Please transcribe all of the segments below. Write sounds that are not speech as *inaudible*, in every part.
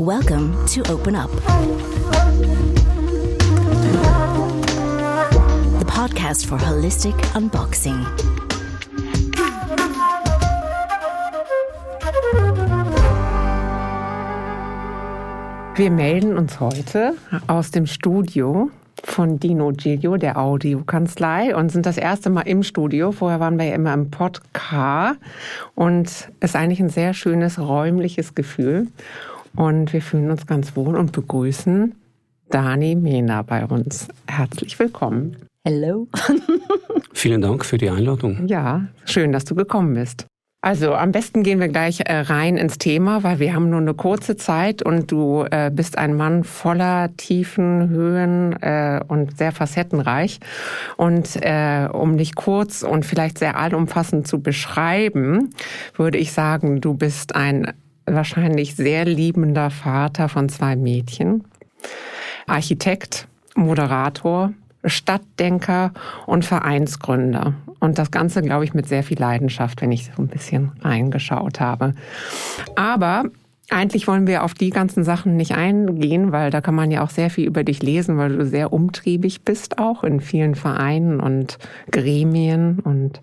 Welcome to Open Up, the podcast for holistic unboxing. Wir melden uns heute aus dem Studio von Dino Giglio, der Audiokanzlei, und sind das erste Mal im Studio. Vorher waren wir ja immer im Podcast und es ist eigentlich ein sehr schönes räumliches Gefühl. Und wir fühlen uns ganz wohl und begrüßen Dani Mena bei uns. Herzlich willkommen. Hello. *laughs* Vielen Dank für die Einladung. Ja, schön, dass du gekommen bist. Also am besten gehen wir gleich äh, rein ins Thema, weil wir haben nur eine kurze Zeit und du äh, bist ein Mann voller Tiefen, Höhen äh, und sehr facettenreich. Und um dich kurz und vielleicht sehr allumfassend zu beschreiben, würde ich sagen, du bist ein wahrscheinlich sehr liebender Vater von zwei Mädchen, Architekt, Moderator, Stadtdenker und Vereinsgründer. Und das Ganze, glaube ich, mit sehr viel Leidenschaft, wenn ich so ein bisschen reingeschaut habe. Aber eigentlich wollen wir auf die ganzen Sachen nicht eingehen, weil da kann man ja auch sehr viel über dich lesen, weil du sehr umtriebig bist, auch in vielen Vereinen und Gremien und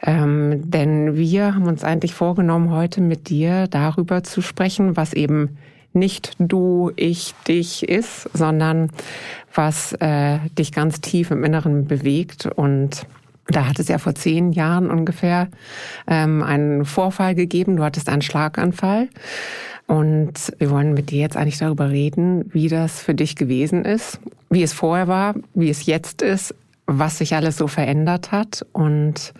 ähm, denn wir haben uns eigentlich vorgenommen, heute mit dir darüber zu sprechen, was eben nicht du, ich, dich ist, sondern was äh, dich ganz tief im Inneren bewegt. Und da hat es ja vor zehn Jahren ungefähr ähm, einen Vorfall gegeben. Du hattest einen Schlaganfall. Und wir wollen mit dir jetzt eigentlich darüber reden, wie das für dich gewesen ist, wie es vorher war, wie es jetzt ist, was sich alles so verändert hat und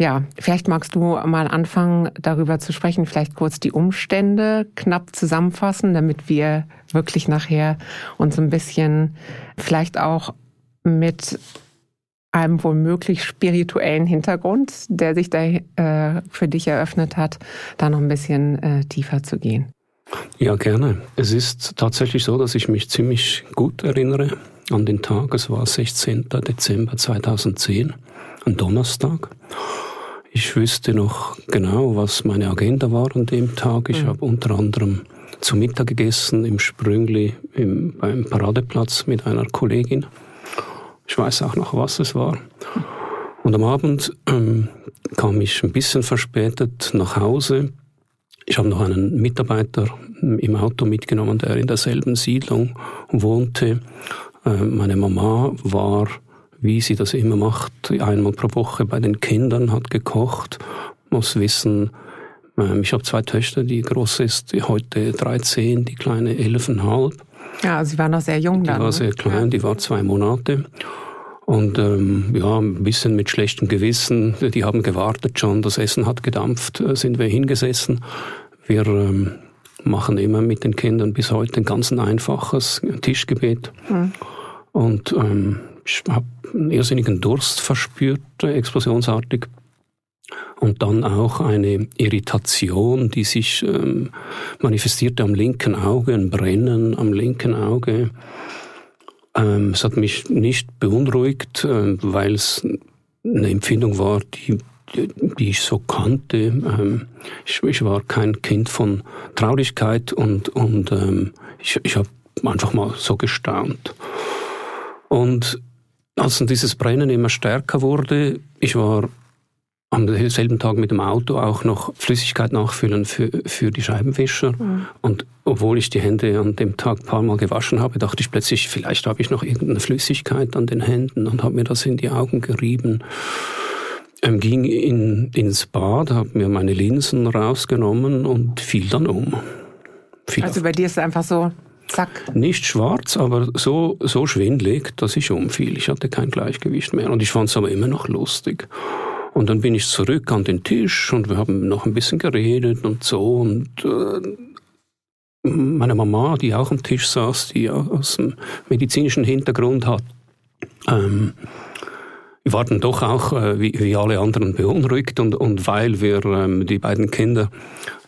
ja, vielleicht magst du mal anfangen, darüber zu sprechen, vielleicht kurz die Umstände knapp zusammenfassen, damit wir wirklich nachher uns ein bisschen vielleicht auch mit einem womöglich spirituellen Hintergrund, der sich da äh, für dich eröffnet hat, da noch ein bisschen äh, tiefer zu gehen. Ja, gerne. Es ist tatsächlich so, dass ich mich ziemlich gut erinnere an den Tag. Es war 16. Dezember 2010, ein Donnerstag. Ich wüsste noch genau, was meine Agenda war an dem Tag. Ich mhm. habe unter anderem zu Mittag gegessen im Sprüngli im, beim Paradeplatz mit einer Kollegin. Ich weiß auch noch, was es war. Und am Abend ähm, kam ich ein bisschen verspätet nach Hause. Ich habe noch einen Mitarbeiter im Auto mitgenommen, der in derselben Siedlung wohnte. Äh, meine Mama war wie sie das immer macht, einmal pro Woche bei den Kindern, hat gekocht, muss wissen, ähm, ich habe zwei Töchter, die große ist heute 13, die kleine 11,5. Ja, sie war noch sehr jung die dann. Die war ne? sehr klein, die war zwei Monate. Und ähm, ja, ein bisschen mit schlechtem Gewissen. Die haben gewartet schon, das Essen hat gedampft, äh, sind wir hingesessen. Wir ähm, machen immer mit den Kindern bis heute ein ganz einfaches Tischgebet. Mhm. Und ähm, ich habe einen irrsinnigen Durst verspürt, explosionsartig. Und dann auch eine Irritation, die sich ähm, manifestierte am linken Auge, ein Brennen am linken Auge. Ähm, es hat mich nicht beunruhigt, äh, weil es eine Empfindung war, die, die ich so kannte. Ähm, ich, ich, war kein Kind von Traurigkeit und, und ähm, ich, ich habe einfach mal so gestaunt. Und als dann dieses Brennen immer stärker wurde, ich war am selben Tag mit dem Auto auch noch Flüssigkeit nachfüllen für, für die Scheibenwischer. Mhm. Und obwohl ich die Hände an dem Tag ein paar Mal gewaschen habe, dachte ich plötzlich, vielleicht habe ich noch irgendeine Flüssigkeit an den Händen und habe mir das in die Augen gerieben. Ähm, ging in, ins Bad, habe mir meine Linsen rausgenommen und fiel dann um. Fiel also bei dir ist es einfach so Zack. Nicht schwarz, aber so, so schwindlig, dass ich umfiel. Ich hatte kein Gleichgewicht mehr. Und ich fand es aber immer noch lustig. Und dann bin ich zurück an den Tisch und wir haben noch ein bisschen geredet und so. Und äh, meine Mama, die auch am Tisch saß, die aus dem medizinischen Hintergrund hat, ähm, wir waren doch auch äh, wie, wie, alle anderen beunruhigt. Und, und weil wir ähm, die beiden Kinder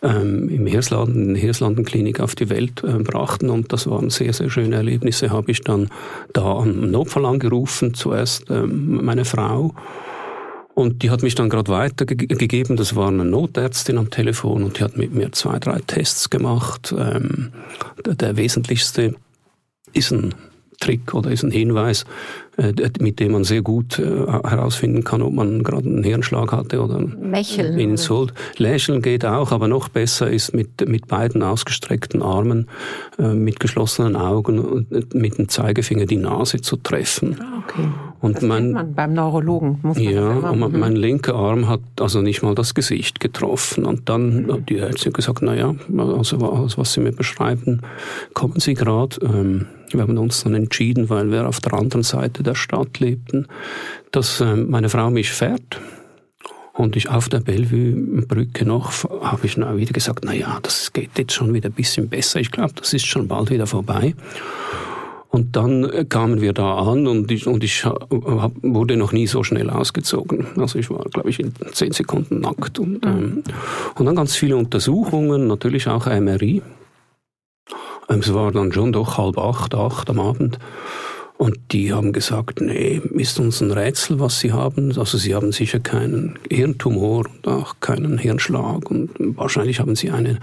ähm, im Hirslanden, in der Hirslandenklinik auf die Welt äh, brachten. Und das waren sehr, sehr schöne Erlebnisse, habe ich dann da am Notfall angerufen, zuerst ähm, meine Frau Und die hat mich dann gerade weitergegeben. Das war eine Notärztin am Telefon und die hat mit mir zwei, drei Tests gemacht. Ähm, der, der wesentlichste ist ein Trick oder ist ein Hinweis, mit dem man sehr gut äh, herausfinden kann, ob man gerade einen Hirnschlag hatte oder Lächeln. einen Insult. Lächeln geht auch, aber noch besser ist mit, mit beiden ausgestreckten Armen, äh, mit geschlossenen Augen und mit dem Zeigefinger die Nase zu treffen. Ah, okay. Und das mein, man beim Neurologen. Muss man ja, immer, und mhm. mein linker Arm hat also nicht mal das Gesicht getroffen. Und dann hat die Ärztin gesagt, na ja, also was Sie mir beschreiben, kommen Sie gerade. Ähm, wir haben uns dann entschieden, weil wir auf der anderen Seite der Stadt lebten, dass äh, meine Frau mich fährt. Und ich auf der Bellevue-Brücke noch, habe ich wieder gesagt, na ja, das geht jetzt schon wieder ein bisschen besser. Ich glaube, das ist schon bald wieder vorbei. Und dann äh, kamen wir da an und ich, und ich hab, wurde noch nie so schnell ausgezogen. Also ich war, glaube ich, in zehn Sekunden nackt. Und, ähm, und dann ganz viele Untersuchungen, natürlich auch MRI. Ähm, es war dann schon doch halb acht, acht am Abend. Und die haben gesagt, nee, ist uns ein Rätsel, was sie haben. Also sie haben sicher keinen Hirntumor und auch keinen Hirnschlag und wahrscheinlich haben sie eine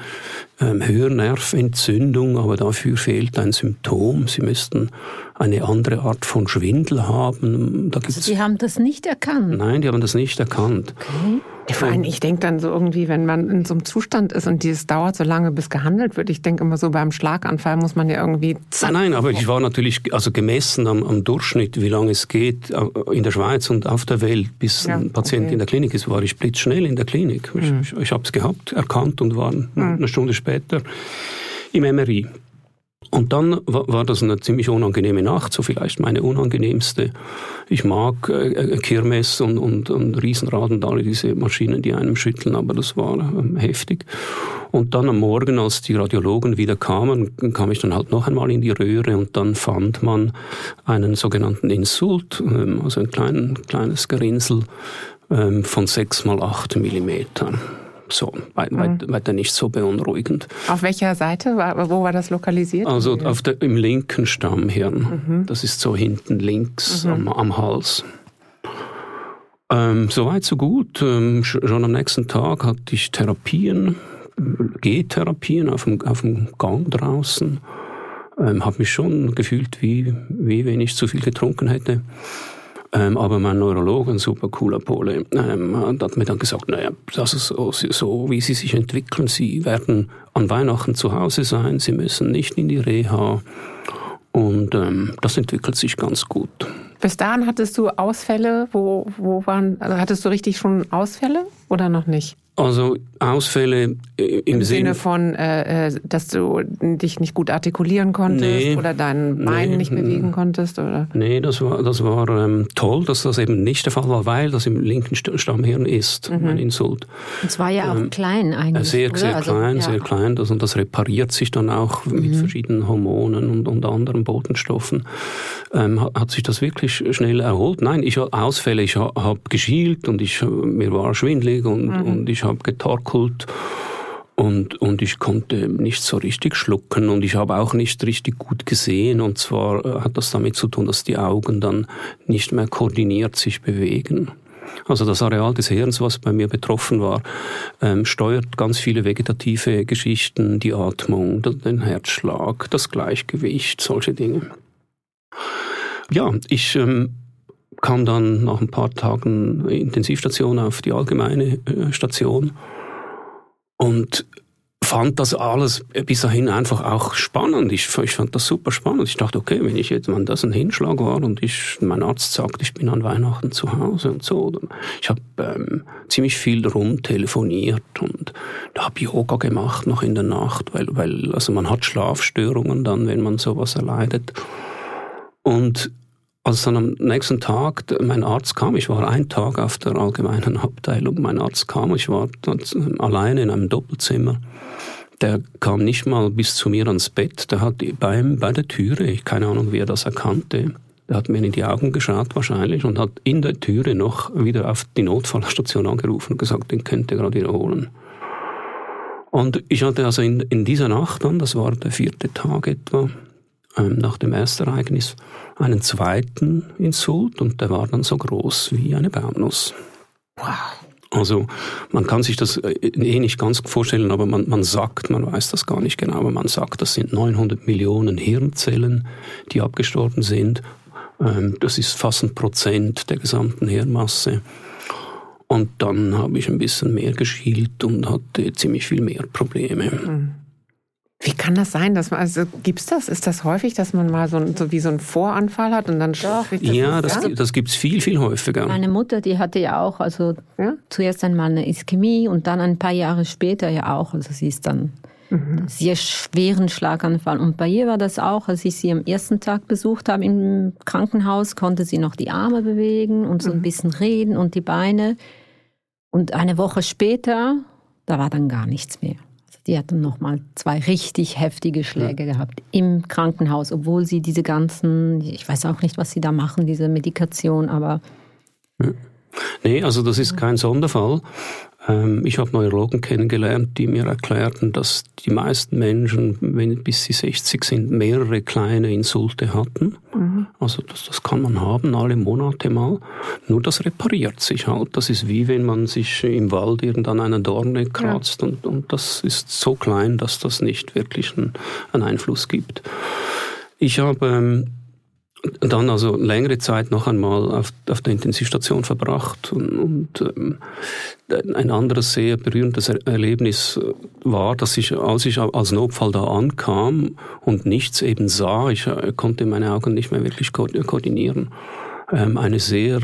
ähm, Hörnerventzündung, aber dafür fehlt ein Symptom. Sie müssten eine andere Art von Schwindel haben. Da also die haben das nicht erkannt? Nein, die haben das nicht erkannt. Okay. Vor allem, ich denke dann so irgendwie, wenn man in so einem Zustand ist und dieses dauert so lange, bis gehandelt wird, ich denke immer so beim Schlaganfall muss man ja irgendwie... Nein, nein, aber ich war natürlich, also gemessen am, am Durchschnitt, wie lange es geht äh, in der Schweiz und auf der Welt, bis ja, ein Patient okay. in der Klinik ist, war ich blitzschnell in der Klinik. Ich, mhm. ich, ich habe es gehabt, erkannt und war mhm. eine Stunde später im MRI. Und dann war das eine ziemlich unangenehme Nacht, so vielleicht meine unangenehmste. Ich mag äh, äh, Kirmes und, und, und Riesenrad und alle diese Maschinen, die einem schütteln, aber das war ähm, heftig. Und dann am Morgen, als die Radiologen wieder kamen, kam ich dann halt noch einmal in die Röhre und dann fand man einen sogenannten Insult, ähm, also ein klein, kleines Gerinnsel ähm, von sechs mal acht Millimeter so, mhm. weiter nicht so beunruhigend. Auf welcher Seite? Wo war das lokalisiert? Also auf der, im linken Stammhirn. Mhm. Das ist so hinten links mhm. am, am, Hals. Ähm, Soweit, so gut. Ähm, schon am nächsten Tag hatte ich Therapien, G-Therapien auf dem, auf dem Gang draußen. Ähm, habe mich schon gefühlt, wie, wie wenn ich zu viel getrunken hätte. Ähm, aber mein Neurologe, ein super cooler Pole, ähm, hat mir dann gesagt, naja, das ist so, so, wie sie sich entwickeln. Sie werden an Weihnachten zu Hause sein, sie müssen nicht in die Reha. Und ähm, das entwickelt sich ganz gut. Bis dahin hattest du Ausfälle, wo, wo waren, also hattest du richtig schon Ausfälle oder noch nicht? Also Ausfälle äh, im, Im Sinne von, äh, äh, dass du dich nicht gut artikulieren konntest nee, oder dein Bein nee, nicht bewegen konntest? Oder? Nee, das war, das war ähm, toll, dass das eben nicht der Fall war, weil das im linken Stammhirn ist, mhm. ein Insult. Es war ja auch ähm, klein eigentlich. Sehr, oder? sehr also, klein, ja. sehr klein. Das, und das repariert sich dann auch mhm. mit verschiedenen Hormonen und, und anderen Botenstoffen. Ähm, hat, hat, sich das wirklich schnell erholt? Nein, ich Ausfälle, ich habe geschielt und ich, mir war schwindlig und, mhm. und ich habe getorkelt und, und ich konnte nicht so richtig schlucken und ich habe auch nicht richtig gut gesehen. Und zwar äh, hat das damit zu tun, dass die Augen dann nicht mehr koordiniert sich bewegen. Also das Areal des Hirns, was bei mir betroffen war, ähm, steuert ganz viele vegetative Geschichten, die Atmung, den Herzschlag, das Gleichgewicht, solche Dinge. Ja, ich ähm, kam dann nach ein paar Tagen Intensivstation auf die allgemeine äh, Station und fand das alles bis dahin einfach auch spannend. Ich, ich, fand das super spannend. Ich dachte, okay, wenn ich jetzt, wenn das ein Hinschlag war und ich, mein Arzt sagt, ich bin an Weihnachten zu Hause und so, ich habe ähm, ziemlich viel rumtelefoniert und habe Yoga gemacht noch in der Nacht, weil, weil also man hat Schlafstörungen dann, wenn man sowas erleidet. Und als dann am nächsten Tag mein Arzt kam, ich war einen Tag auf der allgemeinen Abteilung, mein Arzt kam, ich war alleine in einem Doppelzimmer. Der kam nicht mal bis zu mir ans Bett, der hat beim, bei der Türe, ich keine Ahnung, wie er das erkannte, der hat mir in die Augen geschaut wahrscheinlich und hat in der Türe noch wieder auf die Notfallstation angerufen und gesagt, den könnt ihr gerade wiederholen. Und ich hatte also in, in dieser Nacht dann, das war der vierte Tag etwa, ähm, nach dem Erstereignis einen zweiten Insult und der war dann so groß wie eine Baumnuss. Wow. Also man kann sich das äh, eh nicht ganz vorstellen, aber man, man sagt, man weiß das gar nicht genau, aber man sagt, das sind 900 Millionen Hirnzellen, die abgestorben sind. Ähm, das ist fast ein Prozent der gesamten Hirnmasse. Und dann habe ich ein bisschen mehr geschielt und hatte ziemlich viel mehr Probleme. Mhm. Wie kann das sein, dass man, also gibt's das? Ist das häufig, dass man mal so, so wie so einen Voranfall hat und dann Doch. Das Ja, das, ja? das gibt's viel, viel häufiger. Meine Mutter, die hatte ja auch, also ja? zuerst einmal eine Ischämie und dann ein paar Jahre später ja auch, also sie ist dann mhm. sehr schweren Schlaganfall. Und bei ihr war das auch, als ich sie am ersten Tag besucht habe im Krankenhaus, konnte sie noch die Arme bewegen und so mhm. ein bisschen reden und die Beine. Und eine Woche später, da war dann gar nichts mehr. Die hatten nochmal zwei richtig heftige Schläge ja. gehabt im Krankenhaus, obwohl sie diese ganzen, ich weiß auch nicht, was sie da machen, diese Medikation, aber. Ja. Nee, also das ist kein Sonderfall. Ähm, ich habe Neurologen kennengelernt, die mir erklärten, dass die meisten Menschen, wenn bis sie 60 sind, mehrere kleine Insulte hatten. Mhm. Also das, das kann man haben, alle Monate mal. Nur das repariert sich halt. Das ist wie wenn man sich im Wald irgendwann eine Dorne kratzt ja. und, und das ist so klein, dass das nicht wirklich einen, einen Einfluss gibt. Ich habe ähm, dann also längere Zeit noch einmal auf, auf der Intensivstation verbracht und, und ähm, ein anderes sehr berührendes Erlebnis war, dass ich, als ich als Notfall da ankam und nichts eben sah, ich äh, konnte meine Augen nicht mehr wirklich koordinieren eine sehr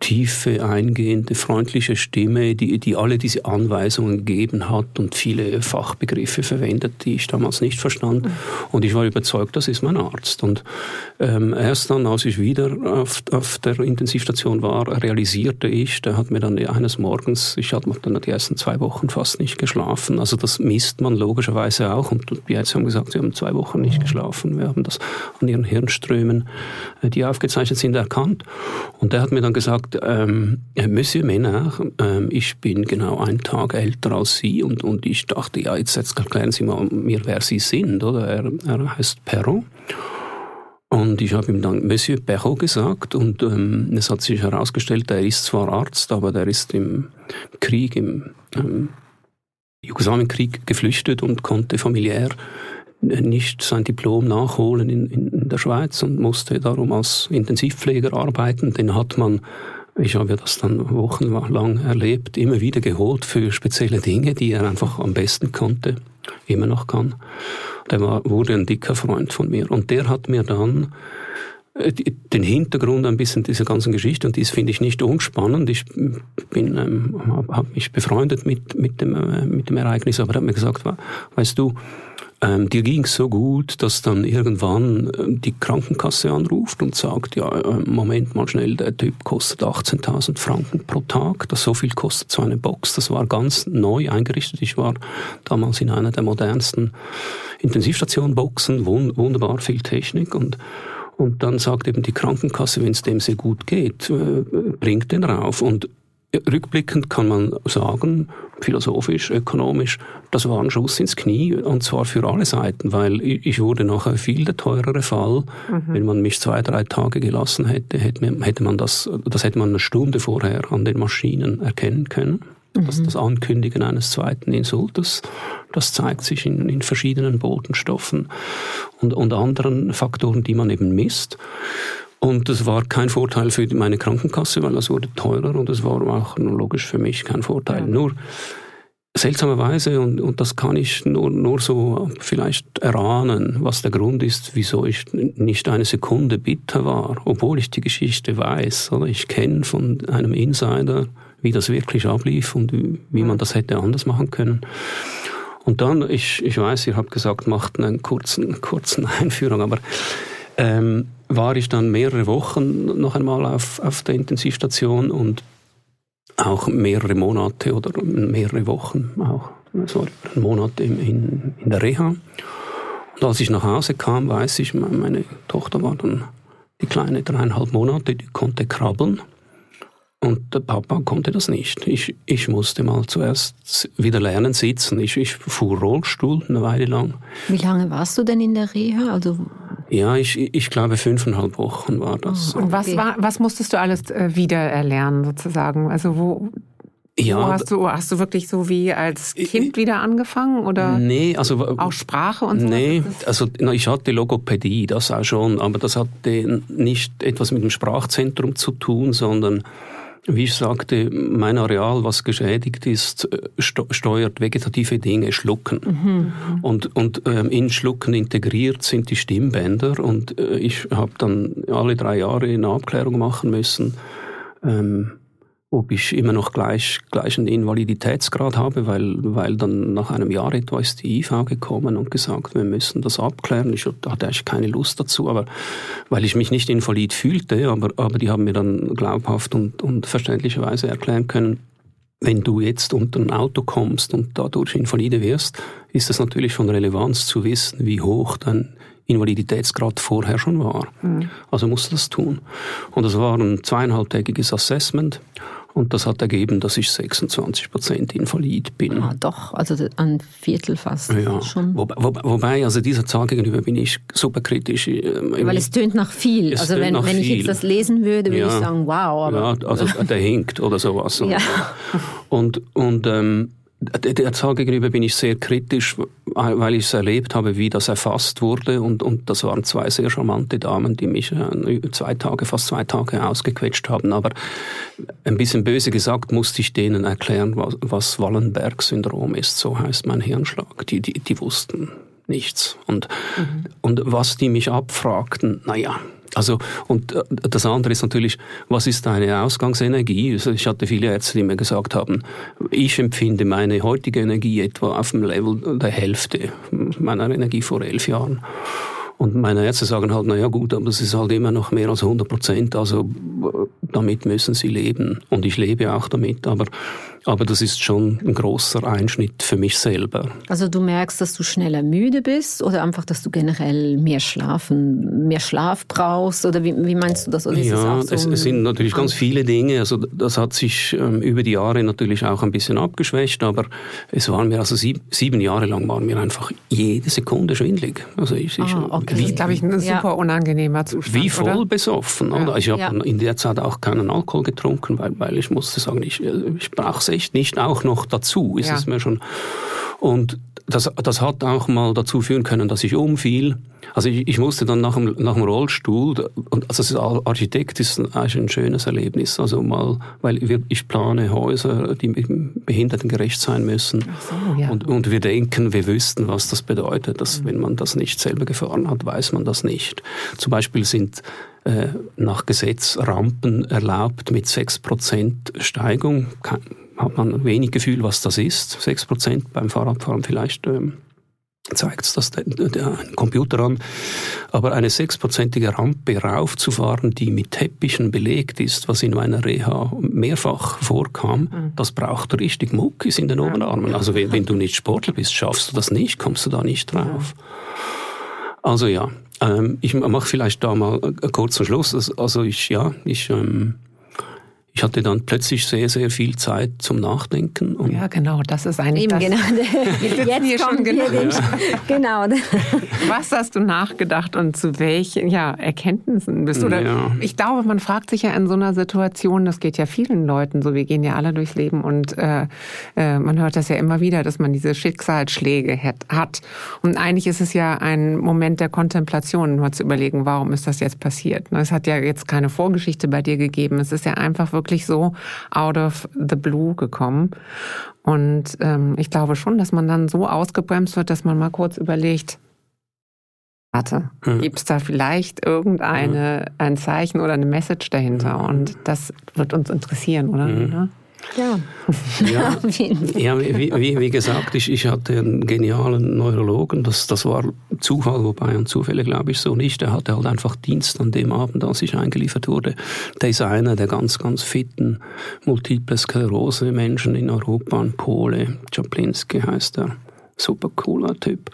tiefe, eingehende, freundliche Stimme, die, die alle diese Anweisungen gegeben hat und viele Fachbegriffe verwendet, die ich damals nicht verstand. Und ich war überzeugt, das ist mein Arzt. Und ähm, erst dann, als ich wieder auf, auf der Intensivstation war, realisierte ich, der hat mir dann eines Morgens, ich hatte dann die ersten zwei Wochen fast nicht geschlafen. Also das misst man logischerweise auch. Und die Ärzte haben gesagt, sie haben zwei Wochen nicht geschlafen. Wir haben das an ihren Hirnströmen, äh, die aufgezeichnet sind, erkannt erkannt. Und der hat mir dann gesagt, ähm, Monsieur Ménard, ähm, ich bin genau einen Tag älter als Sie und, und ich dachte, ja, jetzt, jetzt erklären Sie mal mir, wer Sie sind, oder? Er, er heißt Perrault. Und ich habe ihm dann Monsieur Perrault gesagt und ähm, es hat sich herausgestellt, er ist zwar Arzt, aber der ist im Krieg, im ähm, Jugoslawienkrieg geflüchtet und konnte familiär nicht sein Diplom nachholen in, in der Schweiz und musste darum als Intensivpfleger arbeiten. Den hat man ich habe das dann wochenlang erlebt, immer wieder geholt für spezielle Dinge, die er einfach am besten konnte, immer noch kann. Der war, wurde ein dicker Freund von mir. Und der hat mir dann äh, den Hintergrund ein bisschen dieser ganzen Geschichte und dies finde ich nicht unspannend. Ich bin, ähm, habe hab mich befreundet mit, mit, dem, äh, mit dem Ereignis, aber er hat mir gesagt, weißt du, ähm, dir ging's so gut, dass dann irgendwann ähm, die Krankenkasse anruft und sagt, ja, äh, Moment mal schnell, der Typ kostet 18.000 Franken pro Tag. Das so viel kostet so eine Box. Das war ganz neu eingerichtet. Ich war damals in einer der modernsten Intensivstation-Boxen, wunderbar viel Technik und und dann sagt eben die Krankenkasse, wenn es dem sehr gut geht, äh, bringt den rauf. Und Rückblickend kann man sagen, philosophisch, ökonomisch, das war ein Schuss ins Knie und zwar für alle Seiten, weil ich wurde nachher viel der teurere Fall. Mhm. Wenn man mich zwei, drei Tage gelassen hätte, hätte man das, das hätte man eine Stunde vorher an den Maschinen erkennen können. Mhm. Das, das Ankündigen eines zweiten Insultes, das zeigt sich in, in verschiedenen Botenstoffen und, und anderen Faktoren, die man eben misst. Und das war kein Vorteil für meine Krankenkasse, weil das wurde teurer und es war auch logisch für mich kein Vorteil. Ja. Nur seltsamerweise, und, und das kann ich nur, nur so vielleicht erahnen, was der Grund ist, wieso ich nicht eine Sekunde bitter war, obwohl ich die Geschichte weiß. Oder ich kenne von einem Insider, wie das wirklich ablief und wie man das hätte anders machen können. Und dann, ich, ich weiß, ihr habt gesagt, macht einen kurzen, kurzen *laughs* Einführung, aber ähm, war ich dann mehrere Wochen noch einmal auf, auf der Intensivstation und auch mehrere Monate oder mehrere Wochen, auch sorry, einen Monat in, in, in der Reha. Und als ich nach Hause kam, weiß ich, meine Tochter war dann die kleine dreieinhalb Monate, die konnte krabbeln. Und der Papa konnte das nicht. Ich, ich musste mal zuerst wieder lernen sitzen. Ich, ich fuhr Rollstuhl eine Weile lang. Wie lange warst du denn in der Reha? Also Ja, ich, ich glaube fünfeinhalb Wochen war das. Oh, und was, war, was musstest du alles äh, wieder erlernen sozusagen? Also wo, ja, wo hast du hast du wirklich so wie als Kind wieder angefangen oder nee, also auch Sprache und so? Nee, also ich hatte Logopädie, das auch schon, aber das hatte nicht etwas mit dem Sprachzentrum zu tun, sondern wie ich sagte, mein Areal, was geschädigt ist, äh, steuert vegetative Dinge, Schlucken. Mhm. Und, und ähm, in Schlucken integriert sind die Stimmbänder. Und äh, ich habe dann alle drei Jahre eine Abklärung machen müssen. Ähm, ob ich immer noch gleich, gleichen Invaliditätsgrad habe, weil, weil dann nach einem Jahr etwa ist die IV gekommen und gesagt, wir müssen das abklären. Ich hatte eigentlich keine Lust dazu, aber weil ich mich nicht invalid fühlte, aber, aber die haben mir dann glaubhaft und, und verständlicherweise erklären können, wenn du jetzt unter ein Auto kommst und dadurch invalide wirst, ist es natürlich von Relevanz zu wissen, wie hoch dein Invaliditätsgrad vorher schon war. Mhm. Also musst du das tun. Und das war ein zweieinhalbtägiges Assessment. Und das hat ergeben, dass ich 26 Prozent invalid bin. Ah, doch, also ein Viertel fast ja. schon. Wo, wo, wobei, also dieser Zahl gegenüber bin ich super kritisch. Ähm, Weil es tönt nach viel. Also wenn, wenn ich jetzt das lesen würde, würde ja. ich sagen, wow. Aber ja, also der hinkt oder sowas. *laughs* ja. Und, und ähm, der Zahl gegenüber bin ich sehr kritisch, weil ich es erlebt habe, wie das erfasst wurde. Und, und das waren zwei sehr charmante Damen, die mich äh, zwei Tage, fast zwei Tage ausgequetscht haben. Aber ein bisschen böse gesagt musste ich denen erklären, was, was Wallenberg-Syndrom ist. So heißt mein Hirnschlag. Die, die, die wussten nichts. Und, mhm. und was die mich abfragten, naja, also, und äh, das andere ist natürlich, was ist deine Ausgangsenergie? Ich hatte viele Ärzte, die mir gesagt haben, ich empfinde meine heutige Energie etwa auf dem Level der Hälfte meiner Energie vor elf Jahren. Und meine Ärzte sagen halt, naja gut, aber das ist halt immer noch mehr als 100 Prozent, also damit müssen sie leben. Und ich lebe auch damit, aber aber das ist schon ein großer Einschnitt für mich selber. Also du merkst, dass du schneller müde bist oder einfach, dass du generell mehr schlafen, mehr Schlaf brauchst oder wie, wie meinst du das? Oder ja, es, so es, sind natürlich ganz viele Dinge. Also das hat sich ähm, über die Jahre natürlich auch ein bisschen abgeschwächt, aber es waren mir also sieb, sieben Jahre lang waren mir einfach jede Sekunde schwindlig. Also ich, ich ah, okay. Das ist, glaube ich, ein super ja. unangenehmer Zustand. Wie voll oder? besoffen. Ja. Ich habe ja. in der Zeit auch keinen Alkohol getrunken, weil, weil ich musste sagen, ich, äh, ich brauche echt nicht auch noch dazu, ist ja. es mir schon. Und das, das hat auch mal dazu führen können, dass ich umfiel. Also ich, ich musste dann nach dem, nach dem Rollstuhl, und also als Architekt ist eigentlich ein schönes Erlebnis, also mal, weil wir, ich plane Häuser, die behindertengerecht sein müssen. So, ja. und, und wir denken, wir wüssten, was das bedeutet, dass mhm. wenn man das nicht selber gefahren hat, weiß man das nicht. Zum Beispiel sind äh, nach Gesetz Rampen erlaubt mit 6% Steigung hat man wenig Gefühl, was das ist. Sechs Prozent beim Fahrradfahren vielleicht ähm, zeigt es das der, der Computer an. Aber eine sechsprozentige Rampe raufzufahren, die mit Teppichen belegt ist, was in meiner Reha mehrfach vorkam, mhm. das braucht richtig Muckis in den ja. Oberarmen. Also wenn, wenn, du nicht Sportler bist, schaffst du das nicht, kommst du da nicht drauf. Also ja, ähm, ich mache vielleicht da mal kurz zum Schluss. Also ich, ja, ich... Ähm, ich hatte dann plötzlich sehr, sehr viel Zeit zum Nachdenken. ja, genau, das ist eigentlich Eben, das. Genau. *laughs* Jetzt kommt genau. Den, *laughs* genau. Was hast du nachgedacht und zu welchen ja, Erkenntnissen bist du? Oder ja. Ich glaube, man fragt sich ja in so einer Situation, das geht ja vielen Leuten so, wir gehen ja alle durchs Leben und äh, äh, man hört das ja immer wieder, dass man diese Schicksalsschläge hat. Und eigentlich ist es ja ein Moment der Kontemplation, mal zu überlegen, warum ist das jetzt passiert. Es hat ja jetzt keine Vorgeschichte bei dir gegeben. Es ist ja einfach wirklich wirklich so out of the blue gekommen. Und ähm, ich glaube schon, dass man dann so ausgebremst wird, dass man mal kurz überlegt, warte, hm. gibt es da vielleicht irgendeine hm. ein Zeichen oder eine Message dahinter? Hm. Und das wird uns interessieren, oder? Hm. Ja. Ja, *laughs* ja wie, wie, wie, gesagt, ich, ich hatte einen genialen Neurologen. Das, das war Zufall, wobei und Zufälle glaube ich so nicht. Er hatte halt einfach Dienst an dem Abend, als ich eingeliefert wurde. Der ist einer der ganz, ganz fitten Multiple Sklerose Menschen in Europa, ein Pole. Czaplinski heißt er. Super cooler Typ.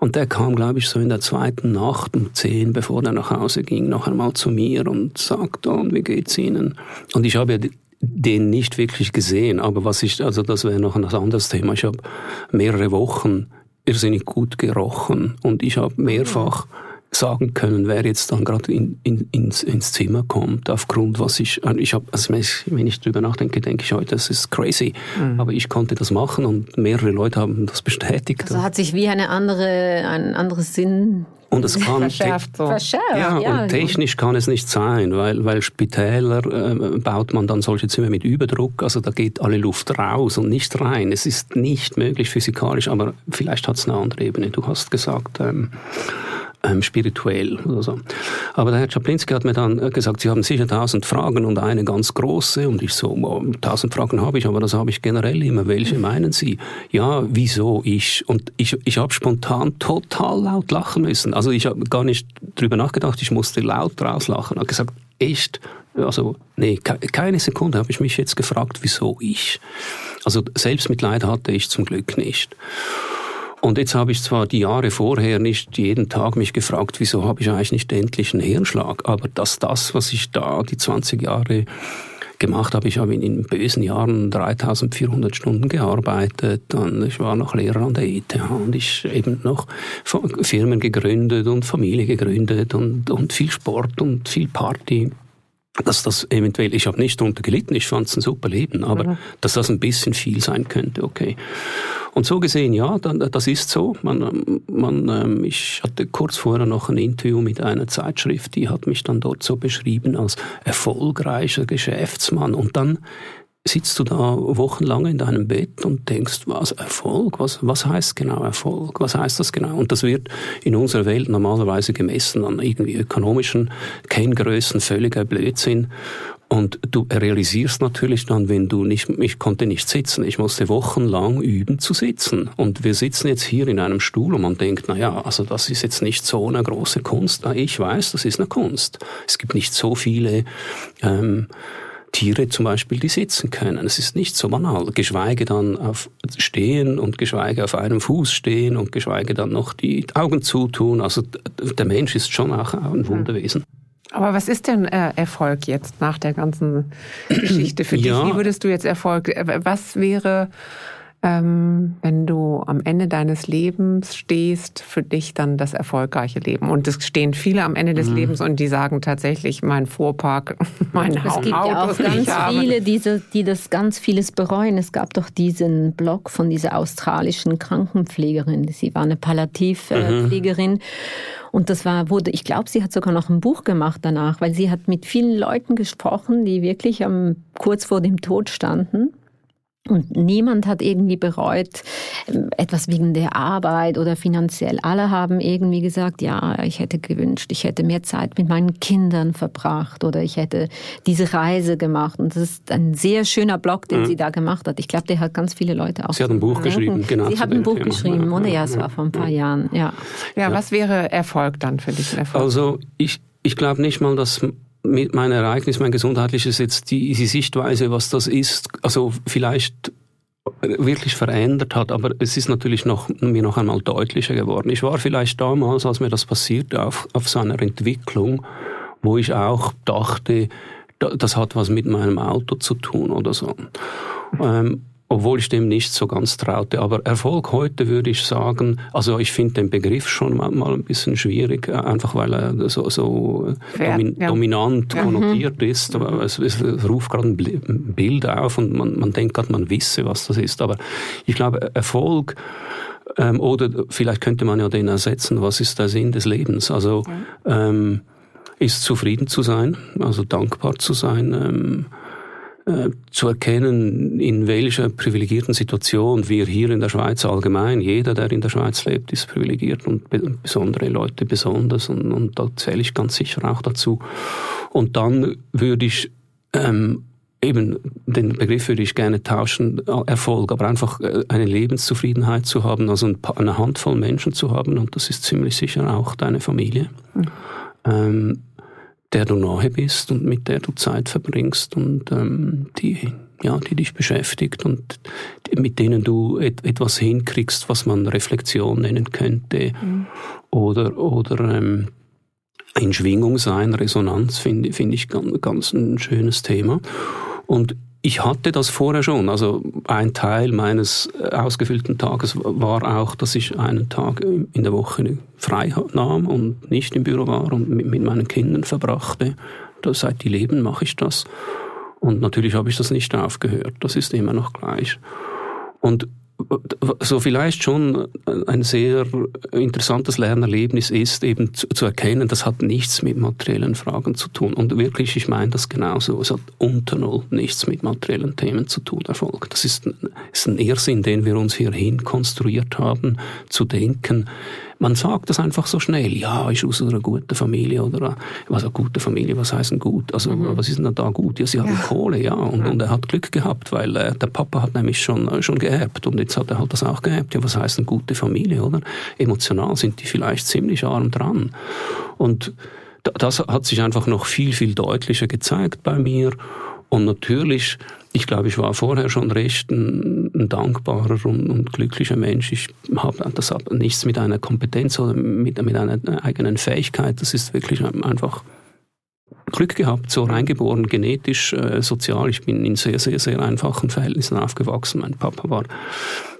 Und der kam, glaube ich, so in der zweiten Nacht um zehn, bevor er nach Hause ging, noch einmal zu mir und sagte, und wie geht's Ihnen? Und ich habe ja den nicht wirklich gesehen. Aber was ich, also das wäre noch ein anderes Thema. Ich habe mehrere Wochen irrsinnig gut gerochen und ich habe mehrfach sagen können, wer jetzt dann gerade in, in, ins, ins Zimmer kommt, aufgrund was ich, ich habe, also wenn ich drüber nachdenke, denke ich heute, das ist crazy, mhm. aber ich konnte das machen und mehrere Leute haben das bestätigt. Also hat sich wie eine andere, ein anderes Sinn und es *laughs* kann verschärft, so. verschärft ja, ja, und technisch kann es nicht sein, weil, weil Spitäler äh, baut man dann solche Zimmer mit Überdruck, also da geht alle Luft raus und nicht rein. Es ist nicht möglich physikalisch, aber vielleicht hat es eine andere Ebene. Du hast gesagt, ähm, ähm, spirituell oder so. Aber der Herr Czaplinski hat mir dann äh, gesagt, Sie haben sicher tausend Fragen und eine ganz große. Und ich so, tausend Fragen habe ich, aber das habe ich generell immer. Welche meinen Sie? Ja, wieso ich? Und ich, ich habe spontan total laut lachen müssen. Also ich habe gar nicht drüber nachgedacht, ich musste laut rauslachen. Habe gesagt, echt? Also, nee, keine Sekunde habe ich mich jetzt gefragt, wieso ich? Also Selbstmitleid hatte ich zum Glück nicht. Und jetzt habe ich zwar die Jahre vorher nicht jeden Tag mich gefragt, wieso habe ich eigentlich nicht endlich einen Hirnschlag, aber dass das, was ich da die 20 Jahre gemacht habe, ich habe in den bösen Jahren 3400 Stunden gearbeitet und ich war noch Lehrer an der ETH und ich eben noch Firmen gegründet und Familie gegründet und, und viel Sport und viel Party dass das eventuell, ich habe nicht darunter gelitten, ich fand es ein super Leben, aber mhm. dass das ein bisschen viel sein könnte, okay. Und so gesehen, ja, das ist so. Man, man, ähm, ich hatte kurz vorher noch ein Interview mit einer Zeitschrift, die hat mich dann dort so beschrieben als erfolgreicher Geschäftsmann. Und dann sitzt du da wochenlang in deinem Bett und denkst, was Erfolg? Was, was heißt genau Erfolg? Was heißt das genau? Und das wird in unserer Welt normalerweise gemessen an irgendwie ökonomischen Kenngrößen, völliger Blödsinn. Und du realisierst natürlich dann, wenn du nicht, ich konnte nicht sitzen, ich musste wochenlang üben zu sitzen. Und wir sitzen jetzt hier in einem Stuhl und man denkt, na ja, also das ist jetzt nicht so eine große Kunst. Ich weiß, das ist eine Kunst. Es gibt nicht so viele, ähm, Tiere zum Beispiel, die sitzen können. Es ist nicht so banal. Geschweige dann auf stehen und geschweige auf einem Fuß stehen und geschweige dann noch die Augen zutun. Also der Mensch ist schon auch ein Wunderwesen. Aber was ist denn äh, Erfolg jetzt nach der ganzen *clears throat* Geschichte für dich? Wie würdest du jetzt Erfolg? Äh, was wäre ähm, wenn du am Ende deines Lebens stehst, für dich dann das erfolgreiche Leben. Und es stehen viele am Ende des mhm. Lebens und die sagen tatsächlich, mein Fuhrpark, *laughs* mein Haus. Es gibt Autos, ja auch ganz viele, diese, die das ganz vieles bereuen. Es gab doch diesen Blog von dieser australischen Krankenpflegerin. Sie war eine Palliativpflegerin. Mhm. Und das war, wurde, ich glaube, sie hat sogar noch ein Buch gemacht danach, weil sie hat mit vielen Leuten gesprochen, die wirklich am, kurz vor dem Tod standen und niemand hat irgendwie bereut, ähm, etwas wegen der Arbeit oder finanziell. Alle haben irgendwie gesagt, ja, ich hätte gewünscht, ich hätte mehr Zeit mit meinen Kindern verbracht oder ich hätte diese Reise gemacht. Und das ist ein sehr schöner Blog, den mhm. sie da gemacht hat. Ich glaube, der hat ganz viele Leute auch. Sie hat ein Buch geschrieben, genau. Sie hat ein Buch Thema. geschrieben, oder? Ja, es war vor ein paar Jahren, ja. Ja, was wäre Erfolg dann für dich? Erfolg? Also, ich, ich glaube nicht mal, dass mit mein Ereignis, mein gesundheitliches jetzt die, die Sichtweise, was das ist, also vielleicht wirklich verändert hat, aber es ist natürlich noch, mir noch einmal deutlicher geworden. Ich war vielleicht damals, als mir das passierte, auf, auf so einer Entwicklung, wo ich auch dachte, das hat was mit meinem Auto zu tun oder so. Ähm, obwohl ich dem nicht so ganz traute. Aber Erfolg heute würde ich sagen, also ich finde den Begriff schon mal ein bisschen schwierig, äh, einfach weil er so, so domin ja. dominant ja. konnotiert mhm. ist. Aber es, es, ruft gerade ein Bild auf und man, man denkt gerade, man wisse, was das ist. Aber ich glaube, Erfolg ähm, oder vielleicht könnte man ja den ersetzen, was ist der Sinn des Lebens? Also ähm, ist zufrieden zu sein, also dankbar zu sein. Ähm, äh, zu erkennen, in welcher privilegierten Situation wir hier in der Schweiz allgemein, jeder, der in der Schweiz lebt, ist privilegiert und besondere Leute besonders und, und da zähle ich ganz sicher auch dazu. Und dann würde ich ähm, eben den Begriff würde ich gerne tauschen, Erfolg, aber einfach äh, eine Lebenszufriedenheit zu haben, also eine Handvoll Menschen zu haben und das ist ziemlich sicher auch deine Familie. Mhm. Ähm, der du nahe bist und mit der du Zeit verbringst und ähm, die, ja, die dich beschäftigt und mit denen du et etwas hinkriegst, was man Reflexion nennen könnte mhm. oder, oder ähm, in Schwingung sein, Resonanz finde find ich ganz, ganz ein schönes Thema. Und ich hatte das vorher schon. Also ein Teil meines äh, ausgefüllten Tages war auch, dass ich einen Tag in der Woche frei nahm und nicht im Büro war und mit, meinen Kindern verbrachte. Seit die leben mache ich das. Und natürlich habe ich das nicht aufgehört. Das ist immer noch gleich. Und so vielleicht schon ein sehr interessantes Lernerlebnis ist, eben zu, zu, erkennen, das hat nichts mit materiellen Fragen zu tun. Und wirklich, ich meine das genauso. Es hat unter Null nichts mit materiellen Themen zu tun, Erfolg. Das ist ist ein Irrsinn, den wir uns hierhin konstruiert haben, zu denken, man sagt das einfach so schnell. Ja, ist aus einer guten Familie oder was eine gute Familie, was heißt denn gut? Also mhm. was ist denn da gut? Ja, sie haben ja. Kohle, ja. Und, und er hat Glück gehabt, weil äh, der Papa hat nämlich schon, äh, schon geerbt und jetzt hat er halt das auch geerbt. Ja, was heißt denn gute Familie, oder? Emotional sind die vielleicht ziemlich arm dran. Und das hat sich einfach noch viel, viel deutlicher gezeigt bei mir. Und natürlich ich glaube, ich war vorher schon recht ein, ein dankbarer und, und, glücklicher Mensch. Ich habe das hat nichts mit einer Kompetenz oder mit, mit einer eigenen Fähigkeit. Das ist wirklich einfach Glück gehabt, so reingeboren, genetisch, äh, sozial. Ich bin in sehr, sehr, sehr einfachen Verhältnissen aufgewachsen. Mein Papa war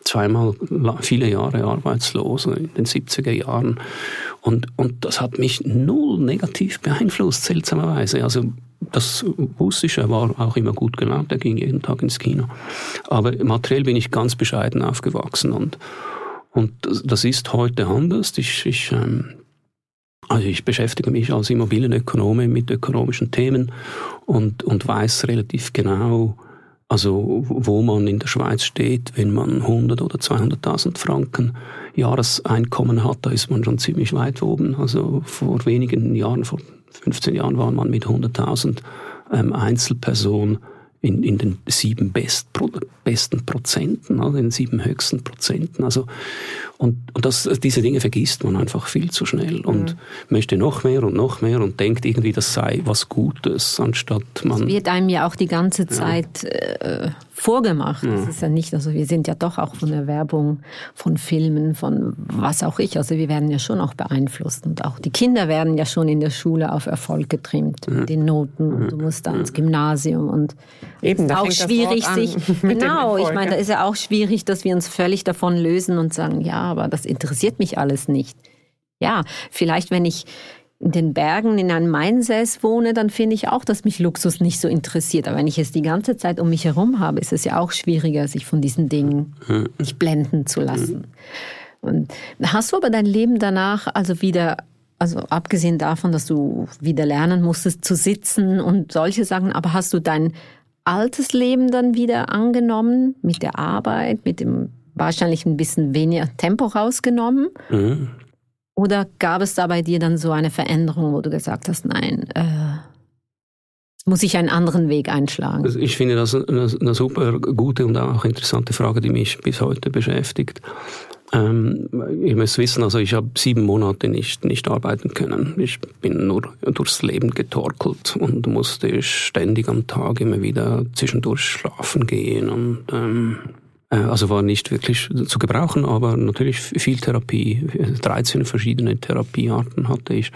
zweimal viele Jahre arbeitslos in den 70er Jahren. Und, und das hat mich null negativ beeinflusst, seltsamerweise. Also das er war auch immer gut gelaunt, er ging jeden Tag ins Kino. Aber materiell bin ich ganz bescheiden aufgewachsen und, und das ist heute anders. Ich, ich, ähm, also ich beschäftige mich als Immobilienökonome mit ökonomischen Themen und, und weiß relativ genau, also wo man in der Schweiz steht, wenn man 100 oder 200.000 Franken Jahreseinkommen hat, da ist man schon ziemlich weit oben. Also vor wenigen Jahren, vor 15 Jahren war man mit 100.000 ähm, Einzelpersonen in, in den sieben best, besten Prozenten, also in den sieben höchsten Prozenten. Also, und, und das, diese Dinge vergisst man einfach viel zu schnell und mhm. möchte noch mehr und noch mehr und denkt irgendwie, das sei was Gutes, anstatt man. Es wird einem ja auch die ganze Zeit ja. äh, vorgemacht. Mhm. Das ist ja nicht, also wir sind ja doch auch von der Werbung, von Filmen, von was auch ich. Also wir werden ja schon auch beeinflusst und auch die Kinder werden ja schon in der Schule auf Erfolg getrimmt mhm. mit den Noten und du musst dann ins Gymnasium und eben da auch schwierig sich *laughs* genau. Ich meine, da ist ja auch schwierig, dass wir uns völlig davon lösen und sagen, ja, aber das interessiert mich alles nicht. Ja, vielleicht wenn ich in den Bergen in einem Mainsaß wohne, dann finde ich auch, dass mich Luxus nicht so interessiert. Aber wenn ich es die ganze Zeit um mich herum habe, ist es ja auch schwieriger, sich von diesen Dingen nicht blenden zu lassen. Und hast du aber dein Leben danach also wieder, also abgesehen davon, dass du wieder lernen musstest zu sitzen und solche Sachen, aber hast du dein altes Leben dann wieder angenommen mit der Arbeit, mit dem wahrscheinlich ein bisschen weniger Tempo rausgenommen? Mhm. Oder gab es da bei dir dann so eine Veränderung, wo du gesagt hast, nein, äh, muss ich einen anderen Weg einschlagen? Also ich finde das eine, eine, super gute und auch interessante Frage, die mich bis heute beschäftigt. Ähm, ihr müsst wissen, also ich habe sieben Monate nicht, nicht arbeiten können. Ich bin nur durchs Leben getorkelt und musste ständig am Tag immer wieder zwischendurch schlafen gehen und ähm, äh, also war nicht wirklich zu gebrauchen, aber natürlich viel Therapie. 13 verschiedene Therapiearten hatte ich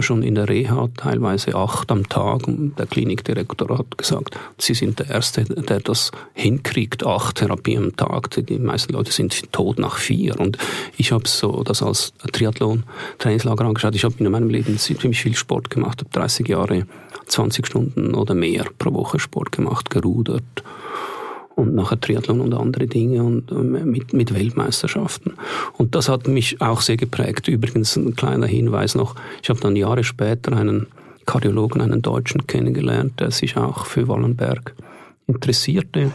schon in der Reha, teilweise acht am Tag. Der Klinikdirektor hat gesagt, Sie sind der Erste, der das hinkriegt, acht Therapien am Tag. Die meisten Leute sind tot nach vier. Und ich habe so das als Triathlon-Trainingslager angeschaut. Ich habe in meinem Leben ziemlich viel Sport gemacht, habe 30 Jahre 20 Stunden oder mehr pro Woche Sport gemacht, gerudert und nachher Triathlon und andere Dinge und äh, mit, mit Weltmeisterschaften. Und das hat mich auch sehr geprägt. Übrigens ein kleiner Hinweis noch, ich habe dann Jahre später einen Kardiologen, einen Deutschen kennengelernt, der sich auch für Wallenberg interessierte.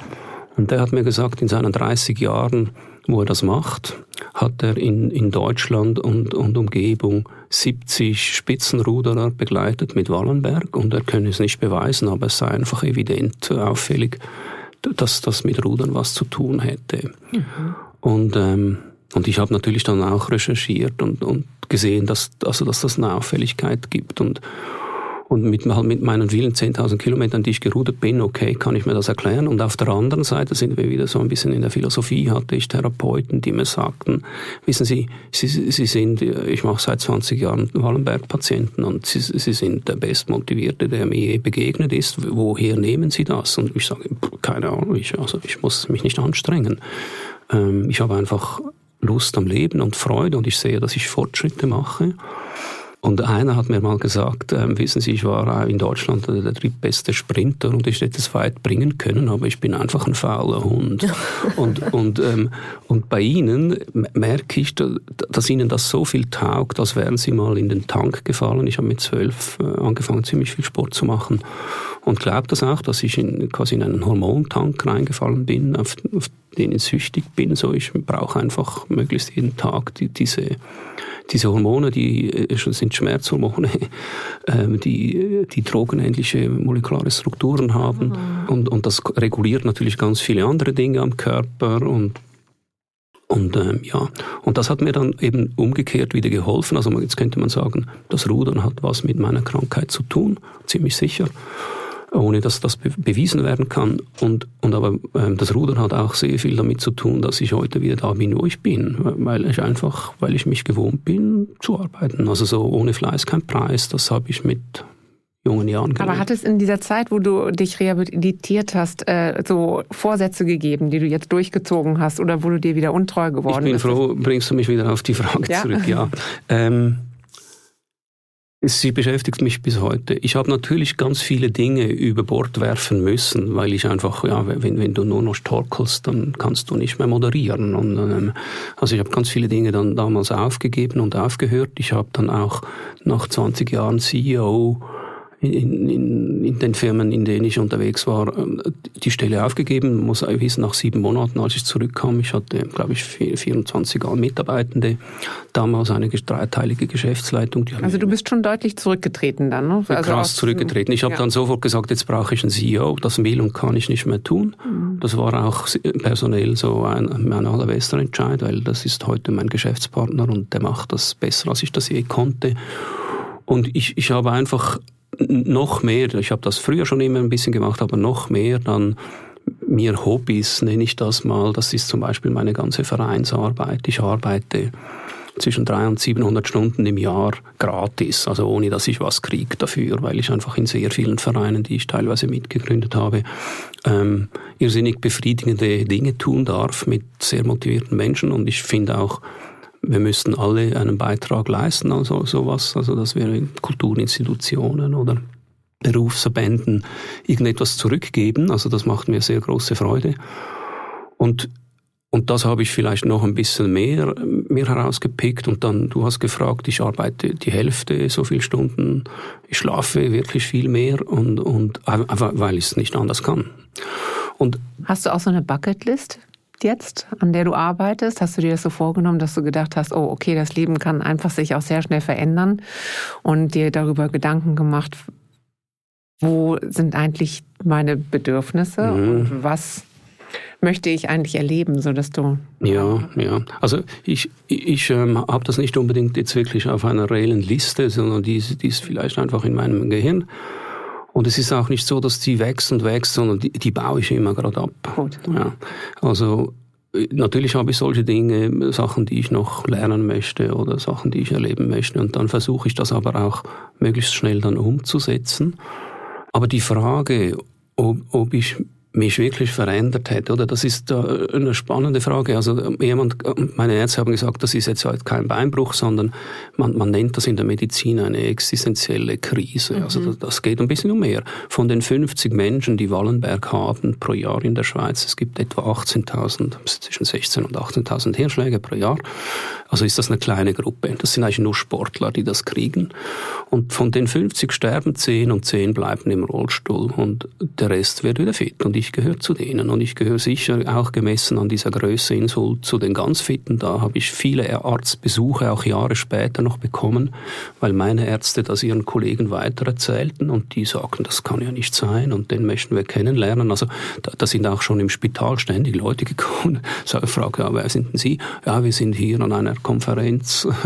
Und der hat mir gesagt, in seinen 30 Jahren, wo er das macht, hat er in, in Deutschland und, und Umgebung 70 Spitzenruderer begleitet mit Wallenberg und er könne es nicht beweisen, aber es sei einfach evident auffällig, dass das mit Rudern was zu tun hätte. Mhm. Und, ähm, und ich habe natürlich dann auch recherchiert und, und gesehen, dass, also, dass das eine Auffälligkeit gibt. Und, Und mit, halt mit meinen vielen 10.000 Kilometern, die ich gerudert bin, okay, kann ich mir das erklären. Und auf der anderen Seite sind wir wieder so ein bisschen in der Philosophie, hatte ich Therapeuten, die mir sagten, wissen Sie, Sie, Sie sind, ich mache seit 20 Jahren Wallenberg-Patienten und Sie, Sie sind der Bestmotivierte, der mir je begegnet ist. Woher nehmen Sie das? Und ich sage, keine Ahnung, ich, also ich muss mich nicht anstrengen. Ähm, ich habe einfach Lust am Leben und Freude und ich sehe, dass ich Fortschritte mache. Und einer hat mir mal gesagt, äh, wissen Sie, ich war in Deutschland der drittbeste Sprinter und ich hätte es weit bringen können, aber ich bin einfach ein fauler Hund. *laughs* und, und, ähm, und bei Ihnen merke ich, dass Ihnen das so viel taugt, als wären Sie mal in den Tank gefallen. Ich habe mit zwölf äh, angefangen, ziemlich viel Sport zu machen und glaube das auch, dass ich in, quasi in einen Hormontank reingefallen bin, auf, auf den ich süchtig bin. So, ich brauche einfach möglichst jeden Tag die, diese diese Hormone, die äh, sind Schmerzhormone, *laughs* ähm, die, die drogenähnliche molekulare Strukturen haben. Mhm. Und, und das reguliert natürlich ganz viele andere Dinge am Körper und und ähm, ja, und das hat mir dann eben umgekehrt wieder geholfen. Also jetzt könnte man sagen, das Rudern hat was mit meiner Krankheit zu tun, ziemlich sicher ohne dass das bewiesen werden kann. Und, und aber ähm, das Rudern hat auch sehr viel damit zu tun, dass ich heute wieder da bin, wo ich bin, weil ich einfach, weil ich mich gewohnt bin, zu arbeiten. Also so ohne Fleiß kein Preis, das habe ich mit jungen Jahren gelernt. Aber hat es in dieser Zeit, wo du dich rehabilitiert hast, äh, so Vorsätze gegeben, die du jetzt durchgezogen hast oder wo du dir wieder untreu geworden bist? Ich bin bist? froh, bringst du mich wieder auf die Frage ja? zurück, ja. *laughs* ähm, Sie beschäftigt mich bis heute. Ich habe natürlich ganz viele Dinge über Bord werfen müssen, weil ich einfach, ja, wenn, wenn du nur noch torkelst, dann kannst du nicht mehr moderieren. Und, ähm, also ich habe ganz viele Dinge dann damals aufgegeben und aufgehört. Ich habe dann auch nach 20 Jahren CEO in, in, in den Firmen, in denen ich unterwegs war, ähm, die Stelle aufgegeben. Muss wissen, nach sieben Monaten, als ich zurückkam, ich hatte, glaube ich, 24 Mitarbeitende, damals eine dreiteilige Geschäftsleitung. also du bist schon deutlich zurückgetreten dann, ne? Also krass zurückgetreten. Ich habe ja. dann sofort gesagt, jetzt brauche ich einen CEO. Das will und kann ich nicht mehr tun. Mhm. Das war auch personell so ein, mein allerbester Entscheid, weil das ist heute mein Geschäftspartner und der macht das besser, als ich das je konnte. Und ich, ich habe einfach noch mehr, ich habe das früher schon immer ein bisschen gemacht, aber noch mehr dann mir Hobbys, nenne ich das mal. Das ist zum Beispiel meine ganze Vereinsarbeit. Ich arbeite zwischen 300 und 700 Stunden im Jahr gratis, also ohne dass ich was kriege dafür, weil ich einfach in sehr vielen Vereinen, die ich teilweise mitgegründet habe, ähm, irrsinnig befriedigende Dinge tun darf mit sehr motivierten Menschen und ich finde auch, wir müssten alle einen Beitrag leisten, also sowas, also das wäre Kulturinstitutionen oder Berufsverbänden irgendetwas zurückgeben, also das macht mir sehr große Freude. Und und das habe ich vielleicht noch ein bisschen mehr, mehr herausgepickt. Und dann, du hast gefragt, ich arbeite die Hälfte so viele Stunden, ich schlafe wirklich viel mehr und, und weil ich es nicht anders kann. Und hast du auch so eine Bucketlist? Jetzt, an der du arbeitest? Hast du dir das so vorgenommen, dass du gedacht hast, oh, okay, das Leben kann einfach sich auch sehr schnell verändern und dir darüber Gedanken gemacht, wo sind eigentlich meine Bedürfnisse mhm. und was möchte ich eigentlich erleben, so dass du ja ja also ich ich ähm, habe das nicht unbedingt jetzt wirklich auf einer reellen Liste, sondern die, die ist vielleicht einfach in meinem Gehirn. Und es ist auch nicht so, dass die wächst und wächst, sondern die, die baue ich immer gerade ab. Gut. Ja. Also äh, natürlich habe ich solche Dinge, Sachen, die ich noch lernen möchte oder Sachen, die ich erleben möchte. Und dann versuche ich das aber auch möglichst schnell dann umzusetzen. Aber die Frage, ob, ob ich mich wirklich verändert hätte, oder? Das ist äh, eine spannende Frage. Also jemand, meine Ärzte haben gesagt, das ist jetzt halt kein Beinbruch, sondern man, man nennt das in der Medizin eine existenzielle Krise. Also mhm. Also das, das geht ein bisschen um mehr. Von den 50 Menschen, die Wallenberg haben pro Jahr in der Schweiz, es gibt etwa 18.000, zwischen 16 und 18.000 Hirschläge pro Jahr. Also ist das eine kleine Gruppe. Das sind eigentlich nur Sportler, die das kriegen. Und von den 50 sterben 10 und 10 bleiben im Rollstuhl und der Rest wird wieder fit. Und ich ich gehöre zu denen und ich gehöre sicher auch gemessen an dieser Größe in Sult zu den ganz Fitten. Da habe ich viele Arztbesuche auch Jahre später noch bekommen, weil meine Ärzte das ihren Kollegen weitererzählten und die sagten, das kann ja nicht sein und den möchten wir kennenlernen. Also da, da sind auch schon im Spital ständig Leute gekommen. *laughs* So, ich frage, ja, wer sind denn Sie? Ja, wir sind hier an einer Konferenz. *laughs*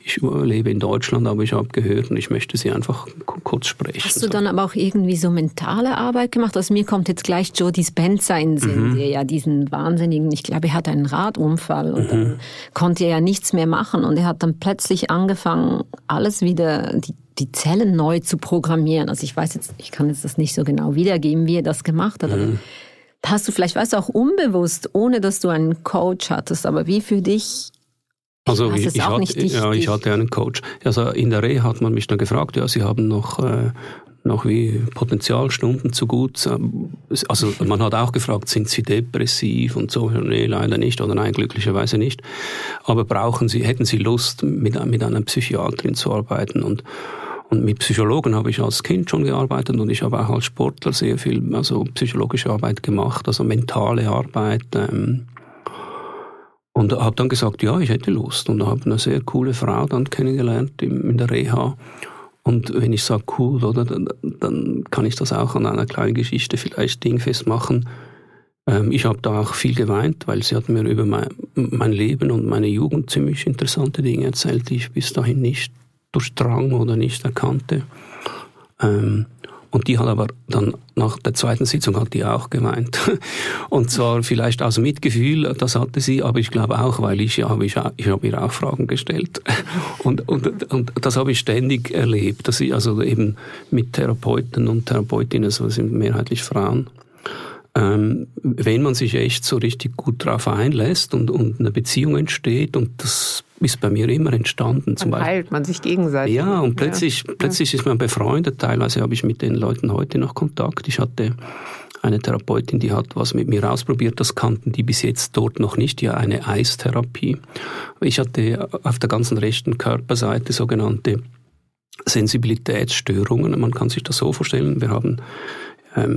Ich lebe in Deutschland, aber ich habe gehört und ich möchte Sie einfach kurz sprechen. Hast du dann aber auch irgendwie so mentale Arbeit gemacht? Also mir kommt jetzt gleich Joe Dispenza in Sinn, mhm. der ja diesen wahnsinnigen, ich glaube, er hat einen Radunfall und mhm. dann konnte er ja nichts mehr machen und er hat dann plötzlich angefangen, alles wieder, die, die Zellen neu zu programmieren. Also ich weiß jetzt, ich kann jetzt das nicht so genau wiedergeben, wie er das gemacht hat, mhm. hast du vielleicht, weißt du, auch unbewusst, ohne dass du einen Coach hattest, aber wie für dich also ich, ich, hatte, ja, ich hatte einen Coach. Also in der Reha hat man mich dann gefragt, ja, Sie haben noch äh, noch wie Potenzialstunden zu gut. Also man hat auch gefragt, sind Sie depressiv und so? Nee, leider nicht oder nein, glücklicherweise nicht. Aber brauchen Sie, hätten Sie Lust, mit, mit einer Psychiaterin zu arbeiten? Und, und mit Psychologen habe ich als Kind schon gearbeitet und ich habe auch als Sportler sehr viel also psychologische Arbeit gemacht, also mentale Arbeit. Ähm, und habe dann gesagt, ja, ich hätte Lust. Und habe eine sehr coole Frau dann kennengelernt in der Reha. Und wenn ich sage cool, oder, dann, dann, kann ich das auch an einer kleinen Geschichte vielleicht dingfest machen. Ähm, ich habe da auch viel geweint, weil sie hat mir über mein, mein, Leben und meine Jugend ziemlich interessante Dinge erzählt, die ich bis dahin nicht durchdrang oder nicht erkannte. Ähm, und die hat aber dann nach der zweiten Sitzung hat die auch geweint. *laughs* Und zwar vielleicht aus Mitgefühl, das hatte sie, aber ich glaube auch, weil ich ja, ich, ich habe ihr auch Fragen gestellt. *laughs* Und, und, und das habe ich ständig erlebt, dass ich also eben mit Therapeuten und Therapeutinnen, also sind mehrheitlich Frauen, ähm, wenn man sich echt so richtig gut drauf einlässt und, und eine Beziehung entsteht und das ist bei mir immer entstanden. Zum Dann heilt man sich gegenseitig. Ja, und plötzlich, ja. plötzlich ist man befreundet. Teilweise habe ich mit den Leuten heute noch Kontakt. Ich hatte eine Therapeutin, die hat was mit mir ausprobiert, das kannten die bis jetzt dort noch nicht, ja eine Eistherapie. Ich hatte auf der ganzen rechten Körperseite sogenannte Sensibilitätsstörungen. Man kann sich das so vorstellen, wir haben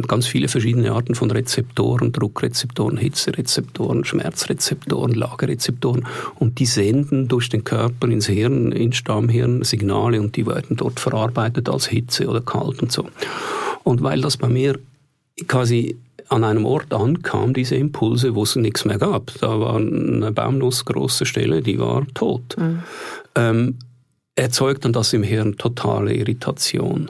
ganz viele verschiedene Arten von Rezeptoren, Druckrezeptoren, Hitzerezeptoren, Schmerzrezeptoren, Lagerrezeptoren und die senden durch den Körper ins Hirn, ins Stammhirn Signale und die werden dort verarbeitet als Hitze oder kalt und so. Und weil das bei mir quasi an einem Ort ankam, diese Impulse, wo es nichts mehr gab. Da war eine baumnussgroße Stelle, die war tot. Mhm. Ähm, erzeugt dann das im Hirn totale Irritation.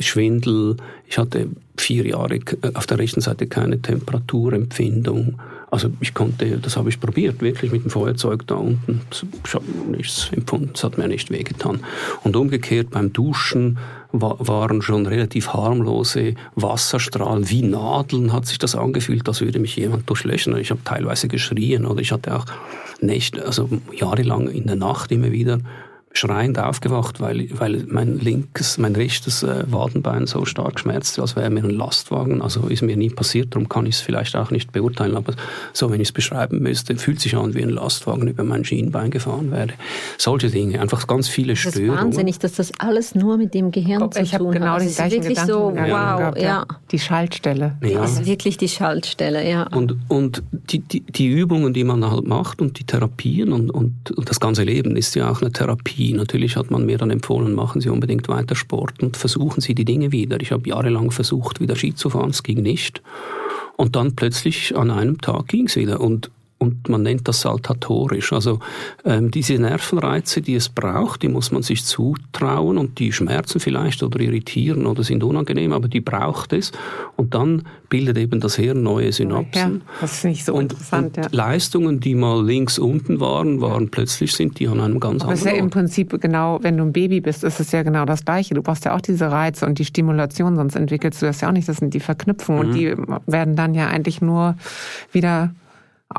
Schwindel, ich hatte vier Jahre auf der rechten Seite keine Temperaturempfindung. Also ich konnte, das habe ich probiert, wirklich mit dem Feuerzeug da unten. Ich habe nichts empfunden, es hat mir nicht wehgetan. Und umgekehrt beim Duschen waren schon relativ harmlose Wasserstrahlen, wie Nadeln hat sich das angefühlt, als würde mich jemand durchlöschen. Ich habe teilweise geschrien oder ich hatte auch Nächte, also jahrelang in der Nacht immer wieder schreiend aufgewacht, weil, weil mein linkes, mein rechtes äh, Wadenbein so stark schmerzte, als wäre mir ein Lastwagen. Also ist mir nie passiert, darum kann ich es vielleicht auch nicht beurteilen. Aber so, wenn ich es beschreiben müsste, fühlt sich an, wie ein Lastwagen über mein Schienbein gefahren wäre. Solche Dinge, einfach ganz viele das Störungen. Das ist wahnsinnig, dass das alles nur mit dem Gehirn Guck, zu ich tun genau hat. Ich habe genau den gleichen Gedanken so, wow, gehabt, ja. Die Schaltstelle. Ja. Das ist wirklich die Schaltstelle, ja. Und, und die, die, die Übungen, die man halt macht und die Therapien und, und, und das ganze Leben ist ja auch eine Therapie Therapie. Natürlich hat man mir dann empfohlen, machen Sie unbedingt weiter Sport und versuchen Sie die Dinge wieder. Ich habe jahrelang versucht, wieder Ski zu fahren, es ging nicht. Und dann plötzlich an einem Tag ging es wieder. Und und man nennt das saltatorisch. Also ähm, diese Nervenreize, die es braucht, die muss man sich zutrauen und die schmerzen vielleicht oder irritieren oder sind unangenehm, aber die braucht es und dann bildet eben das Hirn neue Synapsen. Ja, das ist nicht so und, interessant. Und ja. Leistungen, die mal links unten waren, waren plötzlich sind die an einem ganz aber anderen Das ist ja im Prinzip genau, wenn du ein Baby bist, ist es ja genau das Gleiche. Du brauchst ja auch diese Reize und die Stimulation, sonst entwickelst du das ja auch nicht. Das sind die Verknüpfungen mhm. und die werden dann ja eigentlich nur wieder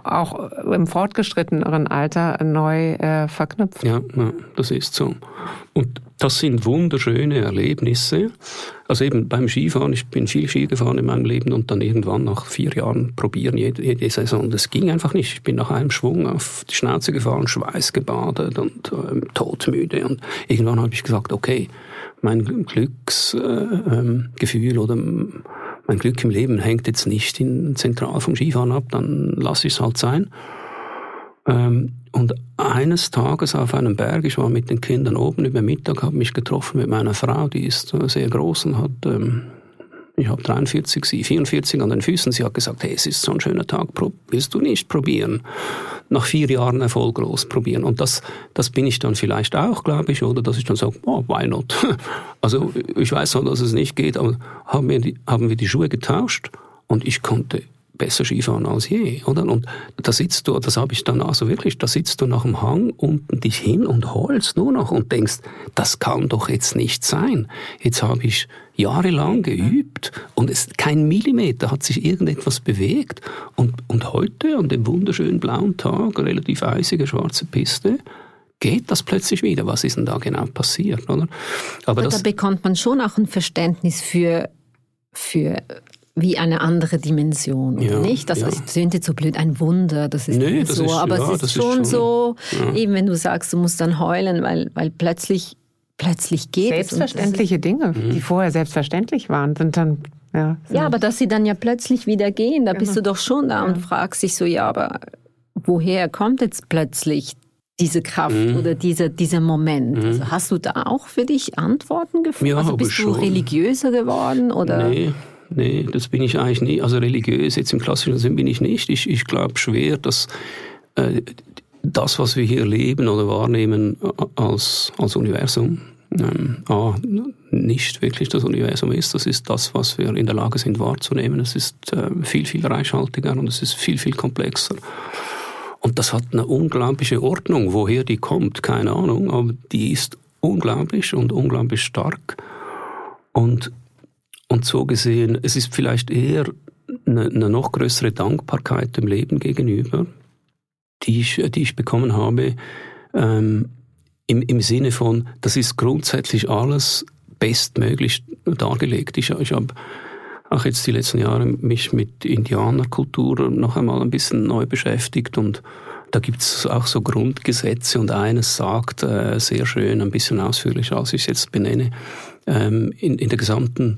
auch im fortgeschritteneren Alter neu äh, verknüpft. Ja, ja, das ist so. Und das sind wunderschöne Erlebnisse. Also eben beim Skifahren, ich bin viel Ski gefahren in meinem Leben und dann irgendwann nach vier Jahren probieren jede, jede Saison. Das ging einfach nicht. Ich bin nach einem Schwung auf die Schnauze gefahren, schweißgebadet und äh, todmüde. Und irgendwann habe ich gesagt, okay, mein Glücksgefühl äh, ähm, oder mein Glück im Leben hängt jetzt nicht in, zentral vom Skifahren ab, dann lasse ich es halt sein. Ähm, und eines Tages auf einem Berg, ich war mit den Kindern oben über Mittag, habe mich getroffen mit meiner Frau, die ist sehr groß und hat ähm, ich habe 43, sie 44 an den Füßen. Sie hat gesagt, hey, es ist so ein schöner Tag, willst du nicht probieren? Nach vier Jahren erfolglos probieren. Und das, das bin ich dann vielleicht auch, glaube ich, oder dass ich dann sage, oh, why not? *laughs* Also ich weiß zwar, dass es nicht geht, aber haben wir die, haben wir die Schuhe getauscht und ich konnte besser Skifahren als je, oder? Und da sitzt du, das habe ich dann also wirklich, da sitzt du nach dem Hang unten dich hin und holst nur noch und denkst, das kann doch jetzt nicht sein. Jetzt habe ich jahrelang geübt und es kein Millimeter hat sich irgendetwas bewegt und, und heute an dem wunderschönen blauen Tag, relativ eisige schwarze Piste, geht das plötzlich wieder. Was ist denn da genau passiert, oder? Aber, Aber da bekommt man schon auch ein Verständnis für für wie eine andere Dimension, oder ja, nicht? Das ja. jetzt so blöd, ein Wunder, das ist nee, das so, ist, aber ja, es ist schon, ist schon so, eben wenn du sagst, du musst dann heulen, weil, weil plötzlich, plötzlich geht Selbstverständliche es. Dinge, mhm. die vorher selbstverständlich waren, sind dann ja, ja, aber dass sie dann ja plötzlich wieder gehen, da genau. bist du doch schon da und fragst dich so, ja, aber woher kommt jetzt plötzlich diese Kraft mhm. oder dieser, dieser Moment? Mhm. Also hast du da auch für dich Antworten gefunden? Ja, also bist du schon. religiöser geworden? Oder? Nee, nee, das bin ich eigentlich nicht. Also religiös jetzt im klassischen Sinn bin ich nicht. Ich, ich glaube schwer, dass äh, das, was wir hier leben oder wahrnehmen als, als Universum, ähm, nicht wirklich das Universum ist. Das ist das, was wir in der Lage sind wahrzunehmen. Es ist äh, viel, viel reichhaltiger und es ist viel, viel komplexer. Und das hat eine unglaubliche Ordnung. Woher die kommt, keine Ahnung, aber die ist unglaublich und unglaublich stark. Und und so gesehen, es ist vielleicht eher eine, eine noch größere Dankbarkeit dem Leben gegenüber, die ich, die ich bekommen habe, ähm, im, im Sinne von, das ist grundsätzlich alles bestmöglich dargelegt. Ich, ich habe auch jetzt die letzten Jahre mich mit Indianerkultur noch einmal ein bisschen neu beschäftigt und da gibt es auch so Grundgesetze und eines sagt äh, sehr schön, ein bisschen ausführlicher, als ich es jetzt benenne, ähm, in, in der gesamten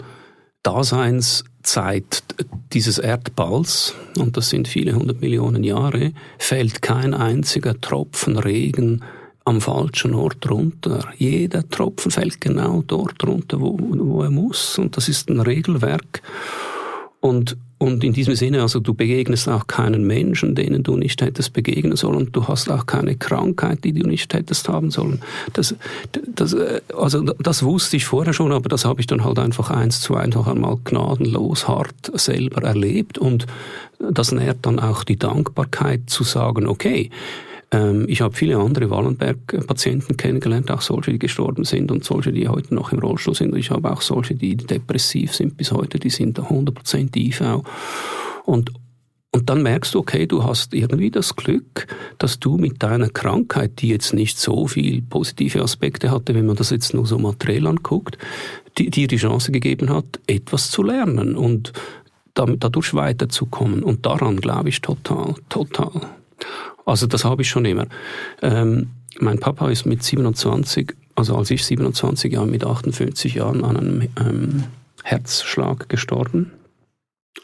Daseinszeit dieses Erdballs, und das sind viele hundert Millionen Jahre, fällt kein einziger Tropfen Regen am falschen Ort runter. Jeder Tropfen fällt genau dort runter, wo, wo er muss. Und das ist ein Regelwerk. Und, und in diesem Sinne, also du begegnest auch keinen Menschen, denen du nicht hättest begegnen sollen. Du hast auch keine Krankheit, die du nicht hättest haben sollen. Das, das, also das wusste ich vorher schon, aber das habe ich dann halt einfach eins zu eins noch einmal gnadenlos hart selber erlebt. Und das nährt dann auch die Dankbarkeit zu sagen, okay, ähm, ich habe viele andere Wallenberg-Patienten kennengelernt, auch solche, die gestorben sind und solche, die heute noch im Rollstuhl sind. Ich habe auch solche, die depressiv sind bis heute, die sind 100% IV. Und, und dann merkst du, okay, du hast irgendwie das Glück, dass du mit deiner Krankheit, die jetzt nicht so viel positive Aspekte hatte, wenn man das jetzt nur so materiell anguckt, die, dir die Chance gegeben hat, etwas zu lernen und dadurch weiterzukommen. Und daran glaube ich total, total. Also das habe ich schon immer. Ähm, mein Papa ist mit 27, also als ich 27 Jahre mit 58 Jahren an einem ähm, Herzschlag gestorben.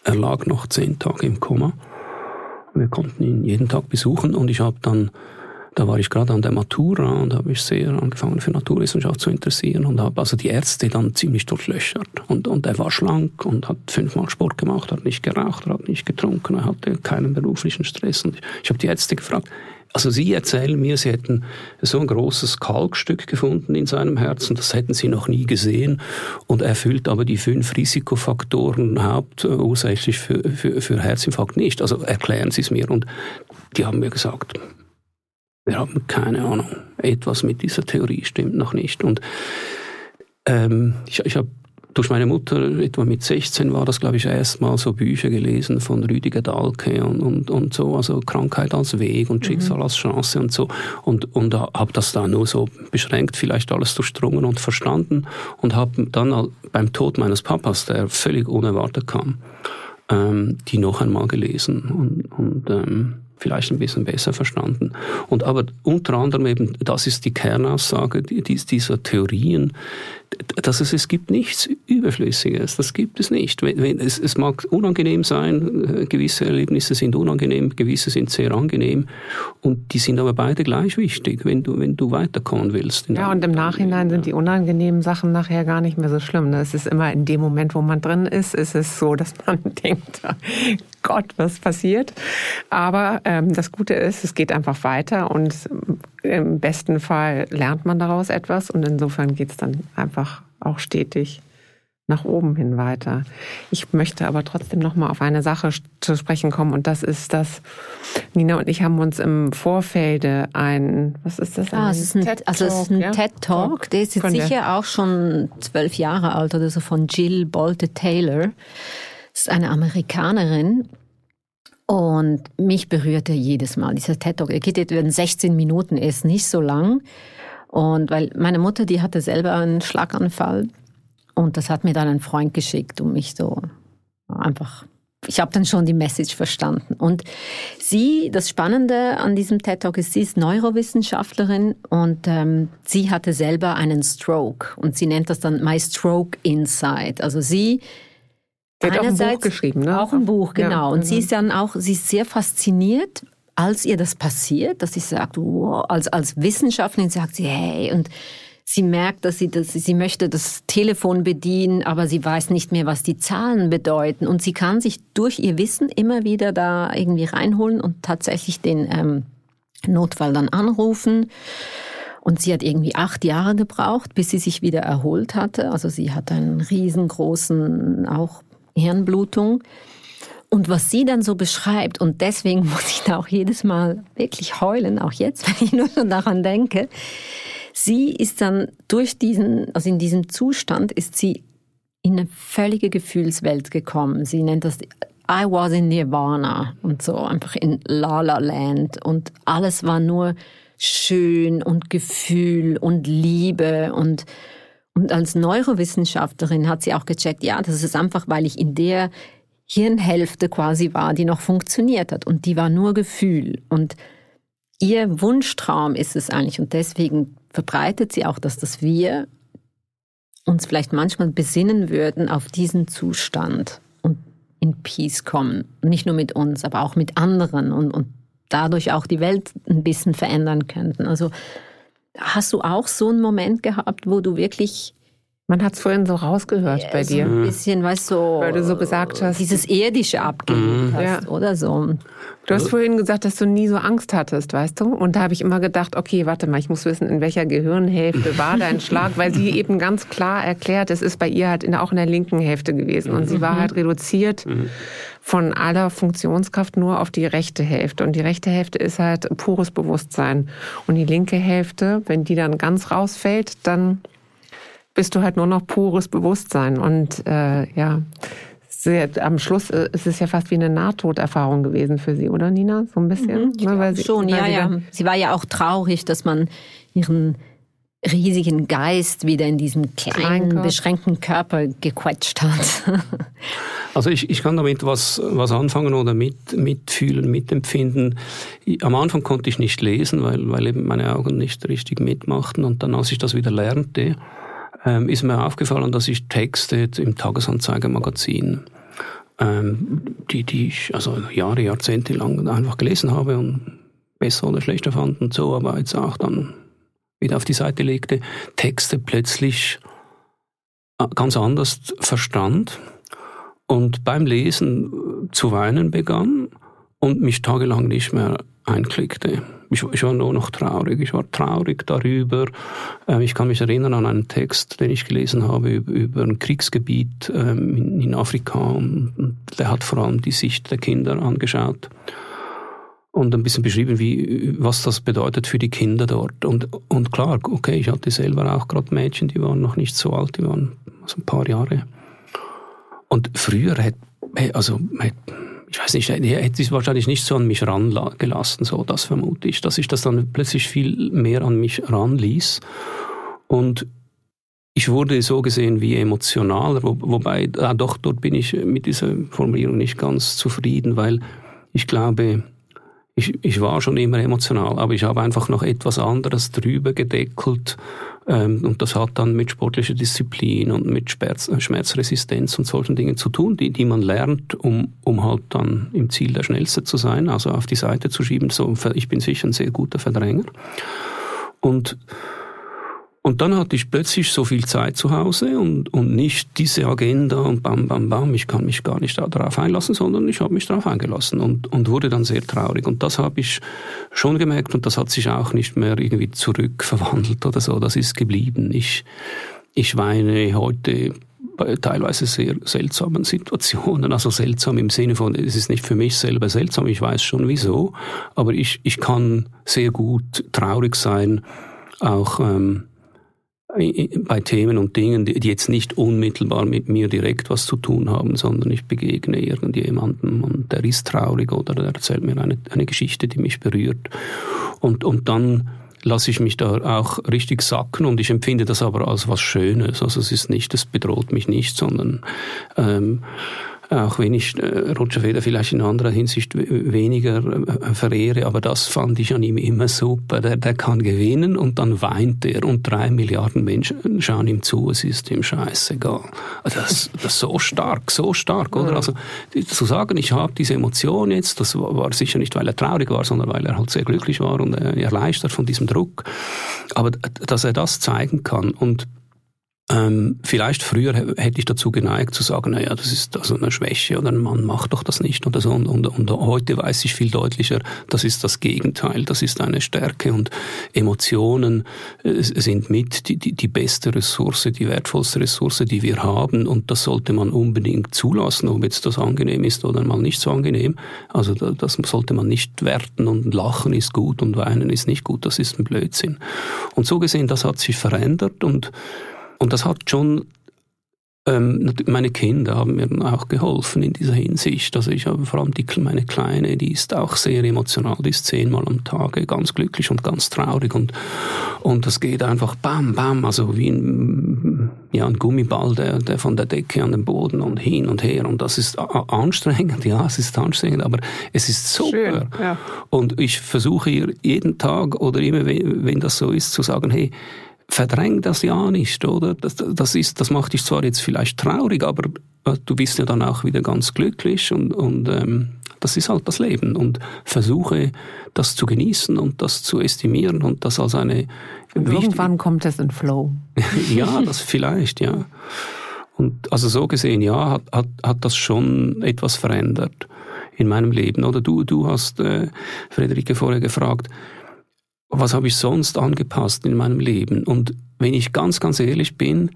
Er lag noch zehn Tage im Koma. Wir konnten ihn jeden Tag besuchen und ich habe dann da war ich gerade an der Matura und habe mich sehr angefangen für Naturwissenschaft zu interessieren und habe also die Ärzte dann ziemlich durchlöchert. Und, und er war schlank und hat fünfmal Sport gemacht, hat nicht geraucht, hat nicht getrunken, er hatte keinen beruflichen Stress. Und ich, habe die Ärzte gefragt, also Sie erzählen mir, Sie hätten so ein großes Kalkstück gefunden in seinem Herzen, das hätten Sie noch nie gesehen und erfüllt aber die fünf Risikofaktoren hauptursächlich für, für, für Herzinfarkt nicht. Also erklären Sie es mir. Und die haben mir gesagt, wir haben keine Ahnung. Etwas mit dieser Theorie stimmt noch nicht. Und ähm, ich, ich habe durch meine Mutter, etwa mit 16 war das, glaube ich, erstmal so Bücher gelesen von Rüdiger Dahlke und, und, und so, also Krankheit als Weg und Schicksal mhm. als Chance und so. Und, und habe das da nur so beschränkt, vielleicht alles durchdrungen und verstanden und habe dann beim Tod meines Papas, der völlig unerwartet kam, ähm, die noch einmal gelesen und, und ähm, vielleicht ein bisschen besser verstanden. Und aber unter anderem eben, das ist die Kernaussage dieser Theorien, dass es, es gibt nichts Überflüssiges. Das gibt es nicht. Wenn, wenn, es, es mag unangenehm sein, äh, gewisse Erlebnisse sind unangenehm, gewisse sind sehr angenehm und die sind aber beide gleich wichtig, wenn du, wenn du weiterkommen willst. Ja, und im Nachhinein sind die unangenehmen Sachen nachher gar nicht mehr so schlimm. Es ist immer in dem Moment, wo man drin ist, ist es so, dass man *laughs* denkt, Gott, was passiert? Aber ähm, das Gute ist, es geht einfach weiter und im besten Fall lernt man daraus etwas und insofern geht es dann einfach auch stetig nach oben hin weiter. Ich möchte aber trotzdem noch mal auf eine Sache zu sprechen kommen und das ist, dass Nina und ich haben uns im Vorfelde ein, was ist das? Ah, es ist ein, TED also es ist ein ja? TED Talk, der ist jetzt sicher auch schon zwölf Jahre alt oder so von Jill Bolte Taylor. Das ist eine Amerikanerin und mich berührte jedes Mal dieser TED Talk. Er geht jetzt in 16 Minuten, ist nicht so lang. Und weil meine Mutter, die hatte selber einen Schlaganfall und das hat mir dann ein Freund geschickt, um mich so einfach ich habe dann schon die Message verstanden. Und sie, das Spannende an diesem TED Talk ist, sie ist Neurowissenschaftlerin und ähm, sie hatte selber einen Stroke und sie nennt das dann My Stroke Insight. Also sie sie hat auch ein Buch geschrieben, ne? Auch ein Buch, genau. Ja, und sie mhm. ist dann auch, sie ist sehr fasziniert, als ihr das passiert, dass sie sagt, wow, als, als Wissenschaftlerin sagt sie, hey, und sie merkt, dass sie, das, sie möchte das Telefon bedienen, aber sie weiß nicht mehr, was die Zahlen bedeuten. Und sie kann sich durch ihr Wissen immer wieder da irgendwie reinholen und tatsächlich den ähm, Notfall dann anrufen. Und sie hat irgendwie acht Jahre gebraucht, bis sie sich wieder erholt hatte. Also sie hat einen riesengroßen auch Hirnblutung. Und was sie dann so beschreibt, und deswegen *laughs* muss ich da auch jedes Mal wirklich heulen, auch jetzt, *laughs* wenn ich nur schon daran denke, sie ist dann durch diesen, also in diesem Zustand ist sie in eine völlige Gefühlswelt gekommen. Sie nennt das I was in Nirvana und so, einfach in La La Land und alles war nur schön und Gefühl und Liebe und und als Neurowissenschaftlerin hat sie auch gecheckt, ja, das ist einfach, weil ich in der Hirnhälfte quasi war, die noch funktioniert hat. Und die war nur Gefühl. Und ihr Wunschtraum ist es eigentlich. Und deswegen verbreitet sie auch, dass das wir uns vielleicht manchmal besinnen würden auf diesen Zustand und in Peace kommen. Nicht nur mit uns, aber auch mit anderen und, und dadurch auch die Welt ein bisschen verändern könnten. Also hast du auch so einen Moment gehabt, wo du wirklich man hat es vorhin so rausgehört ja, bei so dir. Ein bisschen, weißt du, so, weil du so gesagt hast. Dieses Irdische abgelegt mhm. hast, ja. oder so. Du hast vorhin gesagt, dass du nie so Angst hattest, weißt du? Und da habe ich immer gedacht, okay, warte mal, ich muss wissen, in welcher Gehirnhälfte war dein *laughs* Schlag, weil sie eben ganz klar erklärt, es ist bei ihr halt in, auch in der linken Hälfte gewesen. Und sie war mhm. halt reduziert mhm. von aller Funktionskraft nur auf die rechte Hälfte. Und die rechte Hälfte ist halt pures Bewusstsein. Und die linke Hälfte, wenn die dann ganz rausfällt, dann bist du halt nur noch pures Bewusstsein. Und äh, ja, sehr, am Schluss äh, ist es ja fast wie eine Nahtoderfahrung gewesen für sie, oder Nina? So ein bisschen? Mhm, ne, weil sie, schon, ja, ja. Sie war ja auch traurig, dass man ihren riesigen Geist wieder in diesen kleinen, Körper. beschränkten Körper gequetscht hat. *laughs* Also ich, ich kann damit was, was anfangen oder mit, mitfühlen, mitempfinden. Am Anfang konnte ich nicht lesen, weil, weil eben meine Augen nicht richtig mitmachten. Und dann, als ich das wieder lernte, ähm, ist mir aufgefallen, dass ich Texte im Tagesanzeigermagazin, ähm, die, die ich also Jahre, Jahrzehnte lang einfach gelesen habe und besser oder schlechter fand und so, aber jetzt auch dann wieder auf die Seite legte, Texte plötzlich äh, ganz anders verstand und beim Lesen zu weinen begann und mich tagelang nicht mehr einklickte. Ich, ich, war nur noch traurig. Ich war traurig darüber. Ähm, ich kann mich erinnern an einen Text, den ich gelesen habe über, über ein Kriegsgebiet ähm, in, Afrika. Und der hat vor allem die Sicht der Kinder angeschaut und ein bisschen beschrieben, wie, was das bedeutet für die Kinder dort. Und, und klar, okay, ich hatte selber auch gerade Mädchen, die waren noch nicht so alt, die waren so ein paar Jahre. Und früher hätte, also, hätte ich weiß nicht, er hätte es wahrscheinlich nicht so an mich rangelassen, so das vermute ich, dass ich das dann plötzlich viel mehr an mich ranließ. Und ich wurde so gesehen wie emotionaler, wo, wobei, ah, doch, dort bin ich mit dieser Formulierung nicht ganz zufrieden, weil ich glaube, ich, ich war schon immer emotional, aber ich habe einfach noch etwas anderes drüber gedeckelt, Ähm, und das hat dann mit sportlicher Disziplin und mit Schmerz, Schmerzresistenz und solchen Dingen zu tun, die, die man lernt, um, um halt dann im Ziel der Schnellste zu sein, also auf die Seite zu schieben. So, ich bin sicher ein sehr guter Verdränger. Und und dann hatte ich plötzlich so viel Zeit zu Hause und, und nicht diese Agenda und bam, bam, bam, ich kann mich gar nicht darauf einlassen, sondern ich habe mich darauf eingelassen und, und wurde dann sehr traurig. Und das habe ich schon gemerkt und das hat sich auch nicht mehr irgendwie zurückverwandelt oder so. Das ist geblieben. Ich, ich weine heute bei teilweise sehr seltsamen Situationen. Also seltsam im Sinne von, es ist nicht für mich selber seltsam, ich weiß schon wieso, aber ich, ich kann sehr gut traurig sein, auch ähm, bei Themen und Dingen, die jetzt nicht unmittelbar mit mir direkt was zu tun haben, sondern ich begegne irgendjemandem und der ist traurig oder der erzählt mir eine, eine Geschichte, die mich berührt. Und, und dann lasse ich mich da auch richtig sacken und ich empfinde das aber als was Schönes. Also es ist nicht, es bedroht mich nicht, sondern ähm, auch wenn ich äh, Roger Federer vielleicht in anderer Hinsicht weniger äh, verehre, aber das fand ich an ihm immer super. Der, der kann gewinnen und dann weint er und drei Milliarden Menschen schauen ihm zu, es ist ihm scheißegal. Also das, das ist so stark, so stark, oder? Also zu sagen, ich habe diese Emotion jetzt, das war sicher nicht, weil er traurig war, sondern weil er halt sehr glücklich war und äh, erleichtert von diesem Druck. Aber dass er das zeigen kann und ähm, vielleicht früher hätte ich dazu geneigt zu sagen, naja, das ist also eine Schwäche oder ein Mann macht doch das nicht oder so. Und, und, und heute weiß ich viel deutlicher, das ist das Gegenteil, das ist eine Stärke und Emotionen äh, sind mit die, die, die beste Ressource, die wertvollste Ressource, die wir haben und das sollte man unbedingt zulassen, ob jetzt das angenehm ist oder mal nicht so angenehm. Also das sollte man nicht werten und lachen ist gut und weinen ist nicht gut, das ist ein Blödsinn. Und so gesehen, das hat sich verändert und und das hat schon ähm, meine Kinder haben mir auch geholfen in dieser Hinsicht. Also ich habe vor allem die, meine Kleine, die ist auch sehr emotional, die ist zehnmal am Tage ganz glücklich und ganz traurig und und das geht einfach bam bam, also wie ein, ja, ein Gummiball, der, der von der Decke an den Boden und hin und her und das ist anstrengend, *laughs* ja, es ist anstrengend, aber es ist super. Schön, ja. Und ich versuche ihr jeden Tag oder immer, wenn das so ist, zu sagen, hey, verdräng das ja nicht, oder? Das, das, ist, das macht dich zwar jetzt vielleicht traurig, aber äh, du bist ja dann auch wieder ganz glücklich und, und ähm, das ist halt das Leben. Und versuche das zu genießen und das zu estimieren und das als eine. Irgendwann kommt es in Flow. *laughs* ja, das *laughs* vielleicht, ja. Und also so gesehen, ja, hat, hat, hat das schon etwas verändert in meinem Leben. Oder du, du hast äh, Friederike vorher gefragt, was habe ich sonst angepasst in meinem Leben? Und wenn ich ganz, ganz ehrlich bin,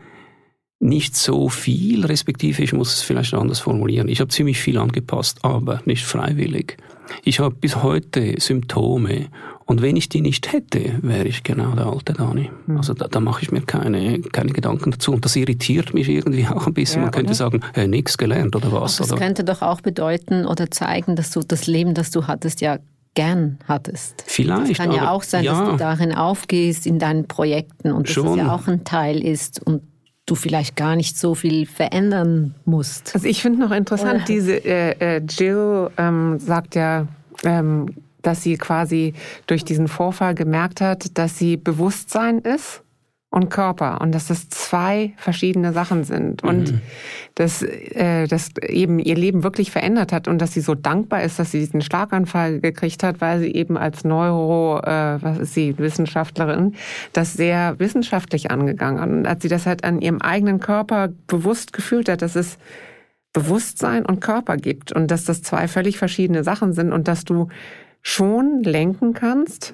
nicht so viel, respektive ich muss es vielleicht anders formulieren. Ich habe ziemlich viel angepasst, aber nicht freiwillig. Ich habe bis heute Symptome und wenn ich die nicht hätte, wäre ich genau der alte Dani. Hm. Also da, da mache ich mir keine, keine Gedanken dazu. Und das irritiert mich irgendwie auch ein bisschen. Ja, Man könnte oder? sagen, äh, nichts gelernt oder was. Aber das oder? könnte doch auch bedeuten oder zeigen, dass du das Leben, das du hattest, ja gern hattest. Vielleicht. Es kann ja auch sein, ja. dass du darin aufgehst in deinen Projekten und dass Schon. es ja auch ein Teil ist und du vielleicht gar nicht so viel verändern musst. Also ich finde noch interessant, Oder? diese äh, äh, Jill ähm, sagt ja, ähm, dass sie quasi durch diesen Vorfall gemerkt hat, dass sie Bewusstsein ist und Körper und dass das zwei verschiedene Sachen sind und mhm. dass äh, das eben ihr Leben wirklich verändert hat und dass sie so dankbar ist, dass sie diesen Schlaganfall gekriegt hat, weil sie eben als Neuro, äh, was ist sie, Wissenschaftlerin, das sehr wissenschaftlich angegangen hat und als sie das halt an ihrem eigenen Körper bewusst gefühlt hat, dass es Bewusstsein und Körper gibt und dass das zwei völlig verschiedene Sachen sind und dass du schon lenken kannst,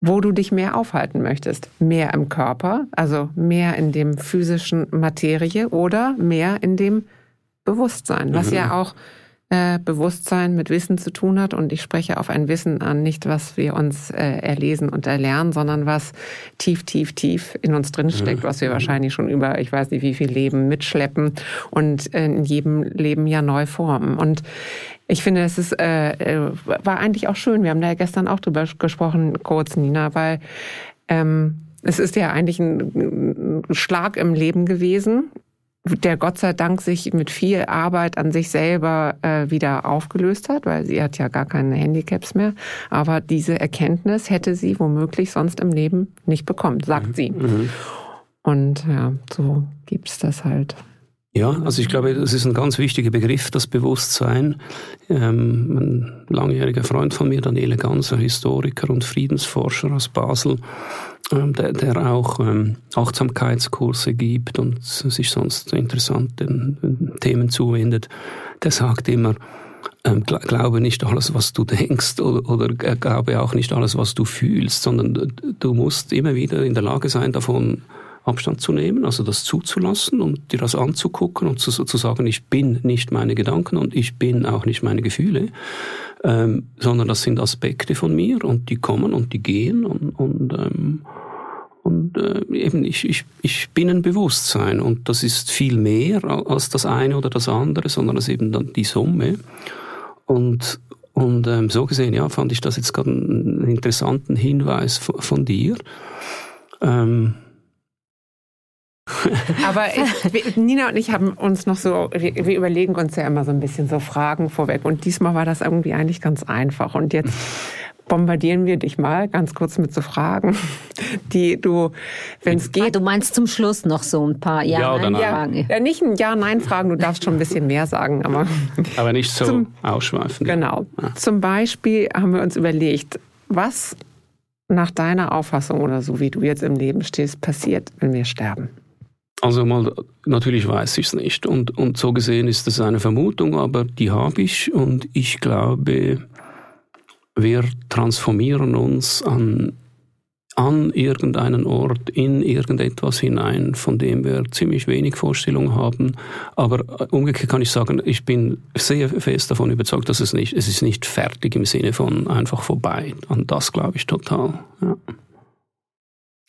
wo du dich mehr aufhalten möchtest. Mehr im Körper, also mehr in dem physischen Materie oder mehr in dem Bewusstsein, was mhm. ja auch äh, Bewusstsein mit Wissen zu tun hat. Und ich spreche auf ein Wissen an, nicht was wir uns äh, erlesen und erlernen, sondern was tief, tief, tief in uns drinsteckt, mhm. was wir wahrscheinlich schon über, ich weiß nicht wie viel Leben mitschleppen und in jedem Leben ja neu formen. Und ich finde, es ist, äh, äh, war eigentlich auch schön. Wir haben da ja gestern auch drüber gesprochen, kurz, Nina, weil ähm, es ist ja eigentlich ein, ein Schlag im Leben gewesen der Gott sei Dank sich mit viel Arbeit an sich selber äh, wieder aufgelöst hat, weil sie hat ja gar keine Handicaps mehr. Aber diese Erkenntnis hätte sie womöglich sonst im Leben nicht bekommen, sagt mhm. sie. Mhm. Und ja, so gibt's das halt. Ja, also ich glaube, das ist ein ganz wichtiger Begriff, das Bewusstsein. Ähm, ein langjähriger Freund von mir, Daniele Ganser, Historiker und Friedensforscher aus Basel, ähm, der, der, auch ähm, Achtsamkeitskurse gibt und sich sonst interessanten Themen zuwendet, der sagt immer, ähm, glaube nicht alles, was du denkst oder, oder glaube auch nicht alles, was du fühlst, sondern du musst immer wieder in der Lage sein, davon Abstand zu nehmen, also das zuzulassen und dir das anzugucken und zu, zu sagen, ich bin nicht meine Gedanken und ich bin auch nicht meine Gefühle, ähm, sondern das sind Aspekte von mir und die kommen und die gehen und, und, ähm, und äh, eben ich, ich, ich bin ein Bewusstsein und das ist viel mehr als das eine oder das andere, sondern das ist eben dann die Summe. Und, und ähm, so gesehen, ja, fand ich das jetzt gerade einen interessanten Hinweis von, von dir. Ähm, aber ich, Nina und ich haben uns noch so, wir, überlegen uns ja immer so ein bisschen so Fragen vorweg. Und diesmal war das irgendwie eigentlich ganz einfach. Und jetzt bombardieren wir dich mal ganz kurz mit so Fragen, die du, wenn es geht. Ah, du meinst zum Schluss noch so ein paar Ja-Nein-Fragen? Ja, ja, nicht ein Ja-Nein-Fragen, du darfst schon ein bisschen mehr sagen, aber. Aber nicht so zum, ausschweifend. Genau. Ja. Zum Beispiel haben wir uns überlegt, was nach deiner Auffassung oder so, wie du jetzt im Leben stehst, passiert, wenn wir sterben? Also mal, natürlich weiß ich es nicht. Und, und so gesehen ist es eine Vermutung, aber die habe ich. Und ich glaube, wir transformieren uns an, an irgendeinen Ort, in irgendetwas hinein, von dem wir ziemlich wenig Vorstellung haben. Aber umgekehrt kann ich sagen, ich bin sehr fest davon überzeugt, dass es nicht, es ist nicht fertig im Sinne von einfach vorbei. Und das glaube ich total. Ja.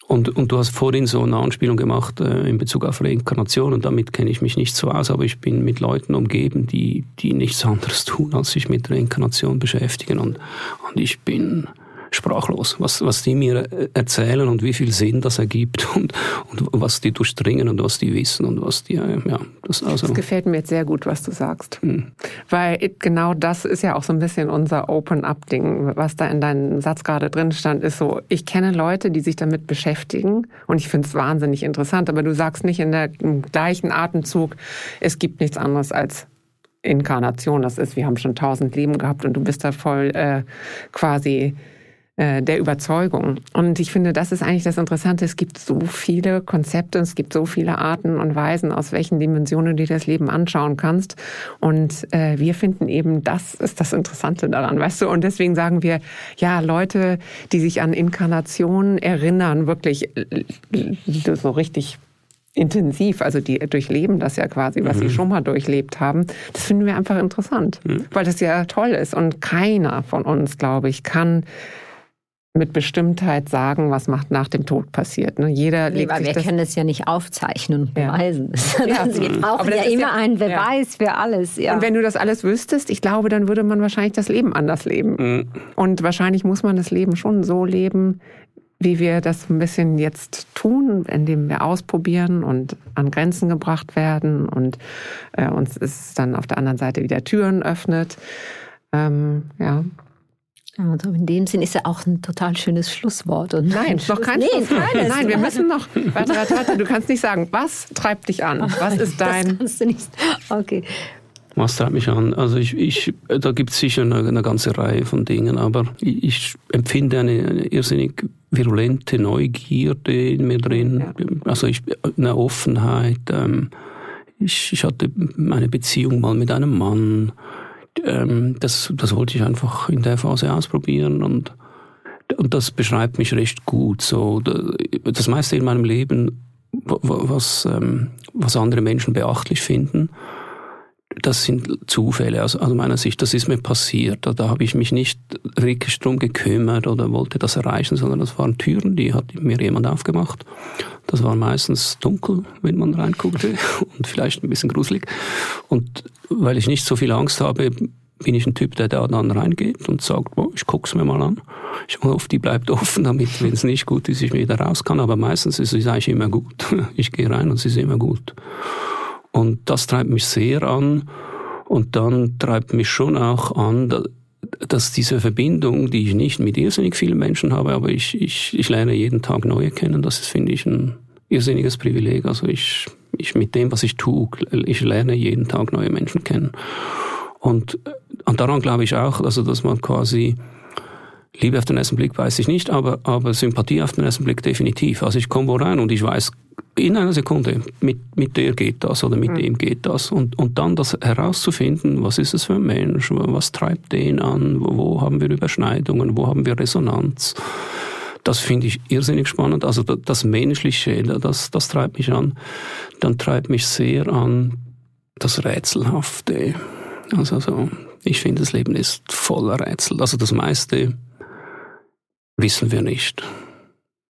Und, und du hast vorhin so eine Anspielung gemacht äh, in Bezug auf Reinkarnation und damit kenne ich mich nicht so aus, aber ich bin mit Leuten umgeben, die, die nichts anderes tun, als sich mit Reinkarnation beschäftigen und, und ich bin sprachlos, was, was die mir erzählen und wie viel Sinn das ergibt *laughs* und, und was die durchdringen und was die wissen und was die, ja, das also. Das gefällt mir jetzt sehr gut, was du sagst. Mhm. Weil genau das ist ja auch so ein bisschen unser Open-up-Ding, was da in deinem Satz gerade drin stand, ist so, ich kenne Leute, die sich damit beschäftigen und ich finde es wahnsinnig interessant, aber du sagst nicht in der im gleichen Atemzug, es gibt nichts anderes als Inkarnation. Das ist, wir haben schon tausend Leben gehabt und du bist da voll äh, quasi äh, der Überzeugung. Und ich finde, das ist eigentlich das Interessante. Es gibt so viele Konzepte, es gibt so viele Arten und Weisen, aus welchen Dimensionen du dir das Leben anschauen kannst. Und äh, wir finden eben, das ist das Interessante daran, weißt du? Und deswegen sagen wir, ja, Leute, die sich an Inkarnationen erinnern, wirklich äh, so richtig intensiv, also die durchleben das ja quasi, was mhm. sie schon mal durchlebt haben. Das finden wir einfach interessant, mhm. weil das ja toll ist. Und keiner von uns, glaube ich, kann mit Bestimmtheit sagen, was macht nach dem Tod passiert. Ne? Jeder nee, aber wir das können das ja nicht aufzeichnen und beweisen. *laughs* Ja. Also wir brauchen ja immer ja, einen Beweis ja. für alles. Ja. Und wenn du das alles wüsstest, ich glaube, dann würde man wahrscheinlich das Leben anders leben. Mhm. Und wahrscheinlich muss man das Leben schon so leben, wie wir das ein bisschen jetzt tun, indem wir ausprobieren und an Grenzen gebracht werden und äh, uns ist dann auf der anderen Seite wieder Türen öffnet. Ähm, ja, also in dem Sinn ist ja auch ein total schönes Schlusswort. Und Nein, noch kein nee, Nein, Nein, wir müssen noch. Warte, warte, warte. Du kannst nicht sagen, was treibt dich an? Was ist dein. Das kannst du nicht. Okay. Was treibt mich an? Also ich, ich da gibt es sicher eine, eine, ganze Reihe von Dingen, aber ich, ich empfinde eine, eine, irrsinnig virulente Neugierde in mir drin. Ja. Also ich, eine Offenheit. Ähm, ich, ich hatte meine Beziehung mal mit einem Mann ähm, das, das wollte ich einfach in der Phase ausprobieren und, und das beschreibt mich recht gut. So, das meiste in meinem Leben, was, ähm, was andere Menschen beachtlich finden, das sind Zufälle aus, aus meiner Sicht. Das ist mir passiert. Da, da habe ich mich nicht wirklich drum gekümmert oder wollte das erreichen, sondern das waren Türen, die hat mir jemand aufgemacht. Das war meistens dunkel, wenn man reinguckte *laughs* und vielleicht ein bisschen gruselig. Und weil ich nicht so viel Angst habe, bin ich ein Typ, der da dann reingeht und sagt, oh, ich guck's mir mal an. Ich hoffe, die bleibt offen, damit, wenn es nicht gut ist, ich wieder raus kann. Aber meistens ist es eigentlich immer gut. *laughs* Ich gehe rein und es ist immer gut. Und das treibt mich sehr an. Und dann treibt mich schon auch an, dass diese Verbindung, die ich nicht mit irrsinnig vielen Menschen habe, aber ich, ich, ich lerne jeden Tag neue kennen, das ist, finde ich, ein irrsinniges Privileg. Also ich, ich mit dem, was ich tue, ich lerne jeden Tag neue Menschen kennen. Und, und daran glaube ich auch, also dass man quasi Liebe auf den ersten Blick weiß ich nicht, aber, aber Sympathie auf den ersten Blick definitiv. Also ich komme wo rein und ich weiß in einer Sekunde, mit, mit der geht das oder mit mhm. dem geht das. Und, und dann das herauszufinden, was ist es für ein Mensch, was treibt den an, wo, wo haben wir Überschneidungen, wo haben wir Resonanz. Das finde ich irrsinnig spannend. Also das Menschliche, das, das treibt mich an. Dann treibt mich sehr an das Rätselhafte. Also, also ich finde, das Leben ist voller Rätsel. Also das meiste wissen wir nicht.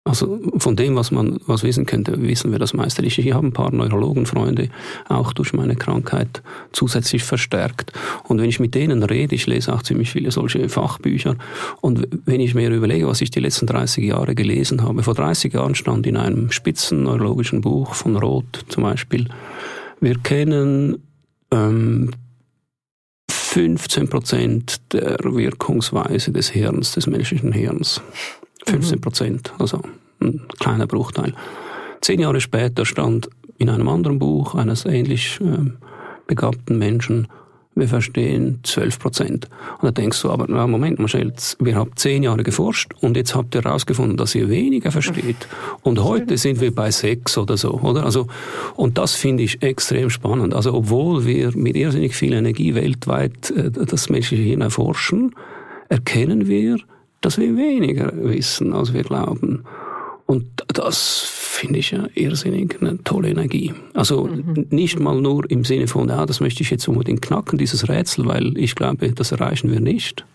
Also von dem, was man was wissen könnte, wissen wir das meiste nicht. Ich habe ein paar Neurologenfreunde, auch durch meine Krankheit zusätzlich verstärkt. Und wenn ich mit denen rede, ich lese auch ziemlich viele solche Fachbücher, und wenn ich mir überlege, was ich die letzten 30 Jahre gelesen habe, vor 30 Jahren stand in einem spitzen neurologischen Buch von Roth zum Beispiel, wir kennen ähm, 15 Prozent der Wirkungsweise des Hirns, des menschlichen Hirns. 15 Prozent, also ein kleiner Bruchteil. Zehn Jahre später stand in einem anderen Buch eines ähnlich äh, begabten Menschen, wir verstehen 12 Prozent. Und da denkst du, aber na, Moment, Michelle, wir haben zehn Jahre geforscht und jetzt habt ihr herausgefunden, dass ihr weniger versteht. Und heute sind wir bei sechs oder so, oder? Also, und das finde ich extrem spannend. Also, obwohl wir mit irrsinnig viel Energie weltweit äh, das menschliche Hirn erforschen, erkennen wir, dass wir weniger wissen, als wir glauben. Und das finde ich ja irrsinnig eine tolle Energie. Also mhm. nicht mal nur im Sinne von, ja, das möchte ich jetzt unbedingt knacken, dieses Rätsel, weil ich glaube, das erreichen wir nicht.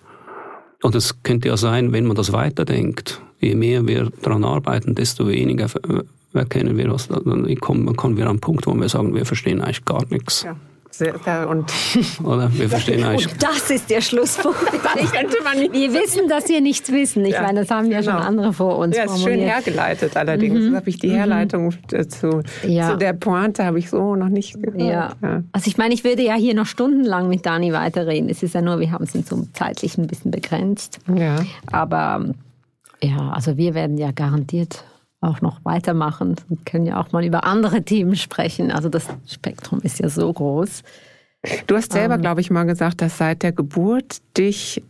Und es könnte ja sein, wenn man das weiterdenkt, je mehr wir daran arbeiten, desto weniger erkennen wir was. Dann kommen, kommen wir an einen Punkt, wo wir sagen, wir verstehen eigentlich gar nichts. Ja. Und *laughs* Oder wir verstehen eigentlich. Und das ist der Schlusspunkt. *laughs* wir wissen, dass wir nichts wissen. Ich ja, meine, das haben ja genau. schon andere vor uns. Ja, ist schön hergeleitet allerdings. Mhm. habe ich die mhm. Herleitung mhm. zu, ja. zu der Pointe habe ich so noch nicht gehört. Ja. ja. Also ich meine, ich würde ja hier noch stundenlang mit Dani weiterreden. Es ist ja nur, wir haben es zum zeitlichen ein bisschen begrenzt. Ja. Aber ja, also wir werden ja garantiert auch noch weitermachen und können ja auch mal über andere Themen sprechen. Also das Spektrum ist ja so groß. Du hast selber, ähm, glaube ich, mal gesagt, dass seit der Geburt dich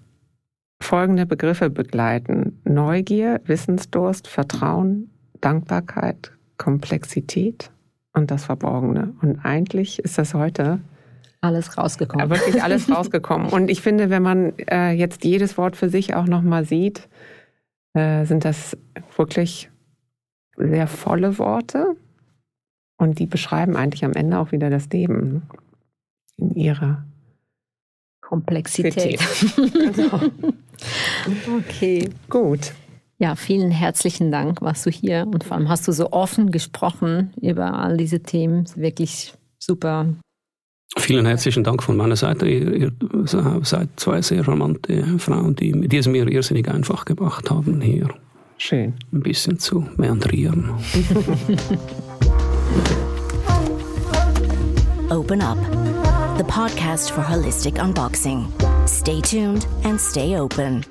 folgende Begriffe begleiten. Neugier, Wissensdurst, Vertrauen, Dankbarkeit, Komplexität und das Verborgene. Und eigentlich ist das heute alles rausgekommen. Wirklich alles *laughs* rausgekommen. Und ich finde, wenn man äh, jetzt jedes Wort für sich auch nochmal sieht, äh, sind das wirklich sehr volle Worte und die beschreiben eigentlich am Ende auch wieder das Leben in ihrer Komplexität. *laughs* genau. Okay. Gut. Ja, vielen herzlichen Dank, warst du hier und vor allem hast du so offen gesprochen über all diese Themen. Wirklich super. Vielen herzlichen Dank von meiner Seite. Ihr, ihr seid zwei sehr charmante Frauen, die, die es mir irrsinnig einfach gemacht haben hier. Schön. Ein bisschen zu meandrieren. *laughs* Open Up, the podcast for holistic unboxing. Stay tuned and stay open.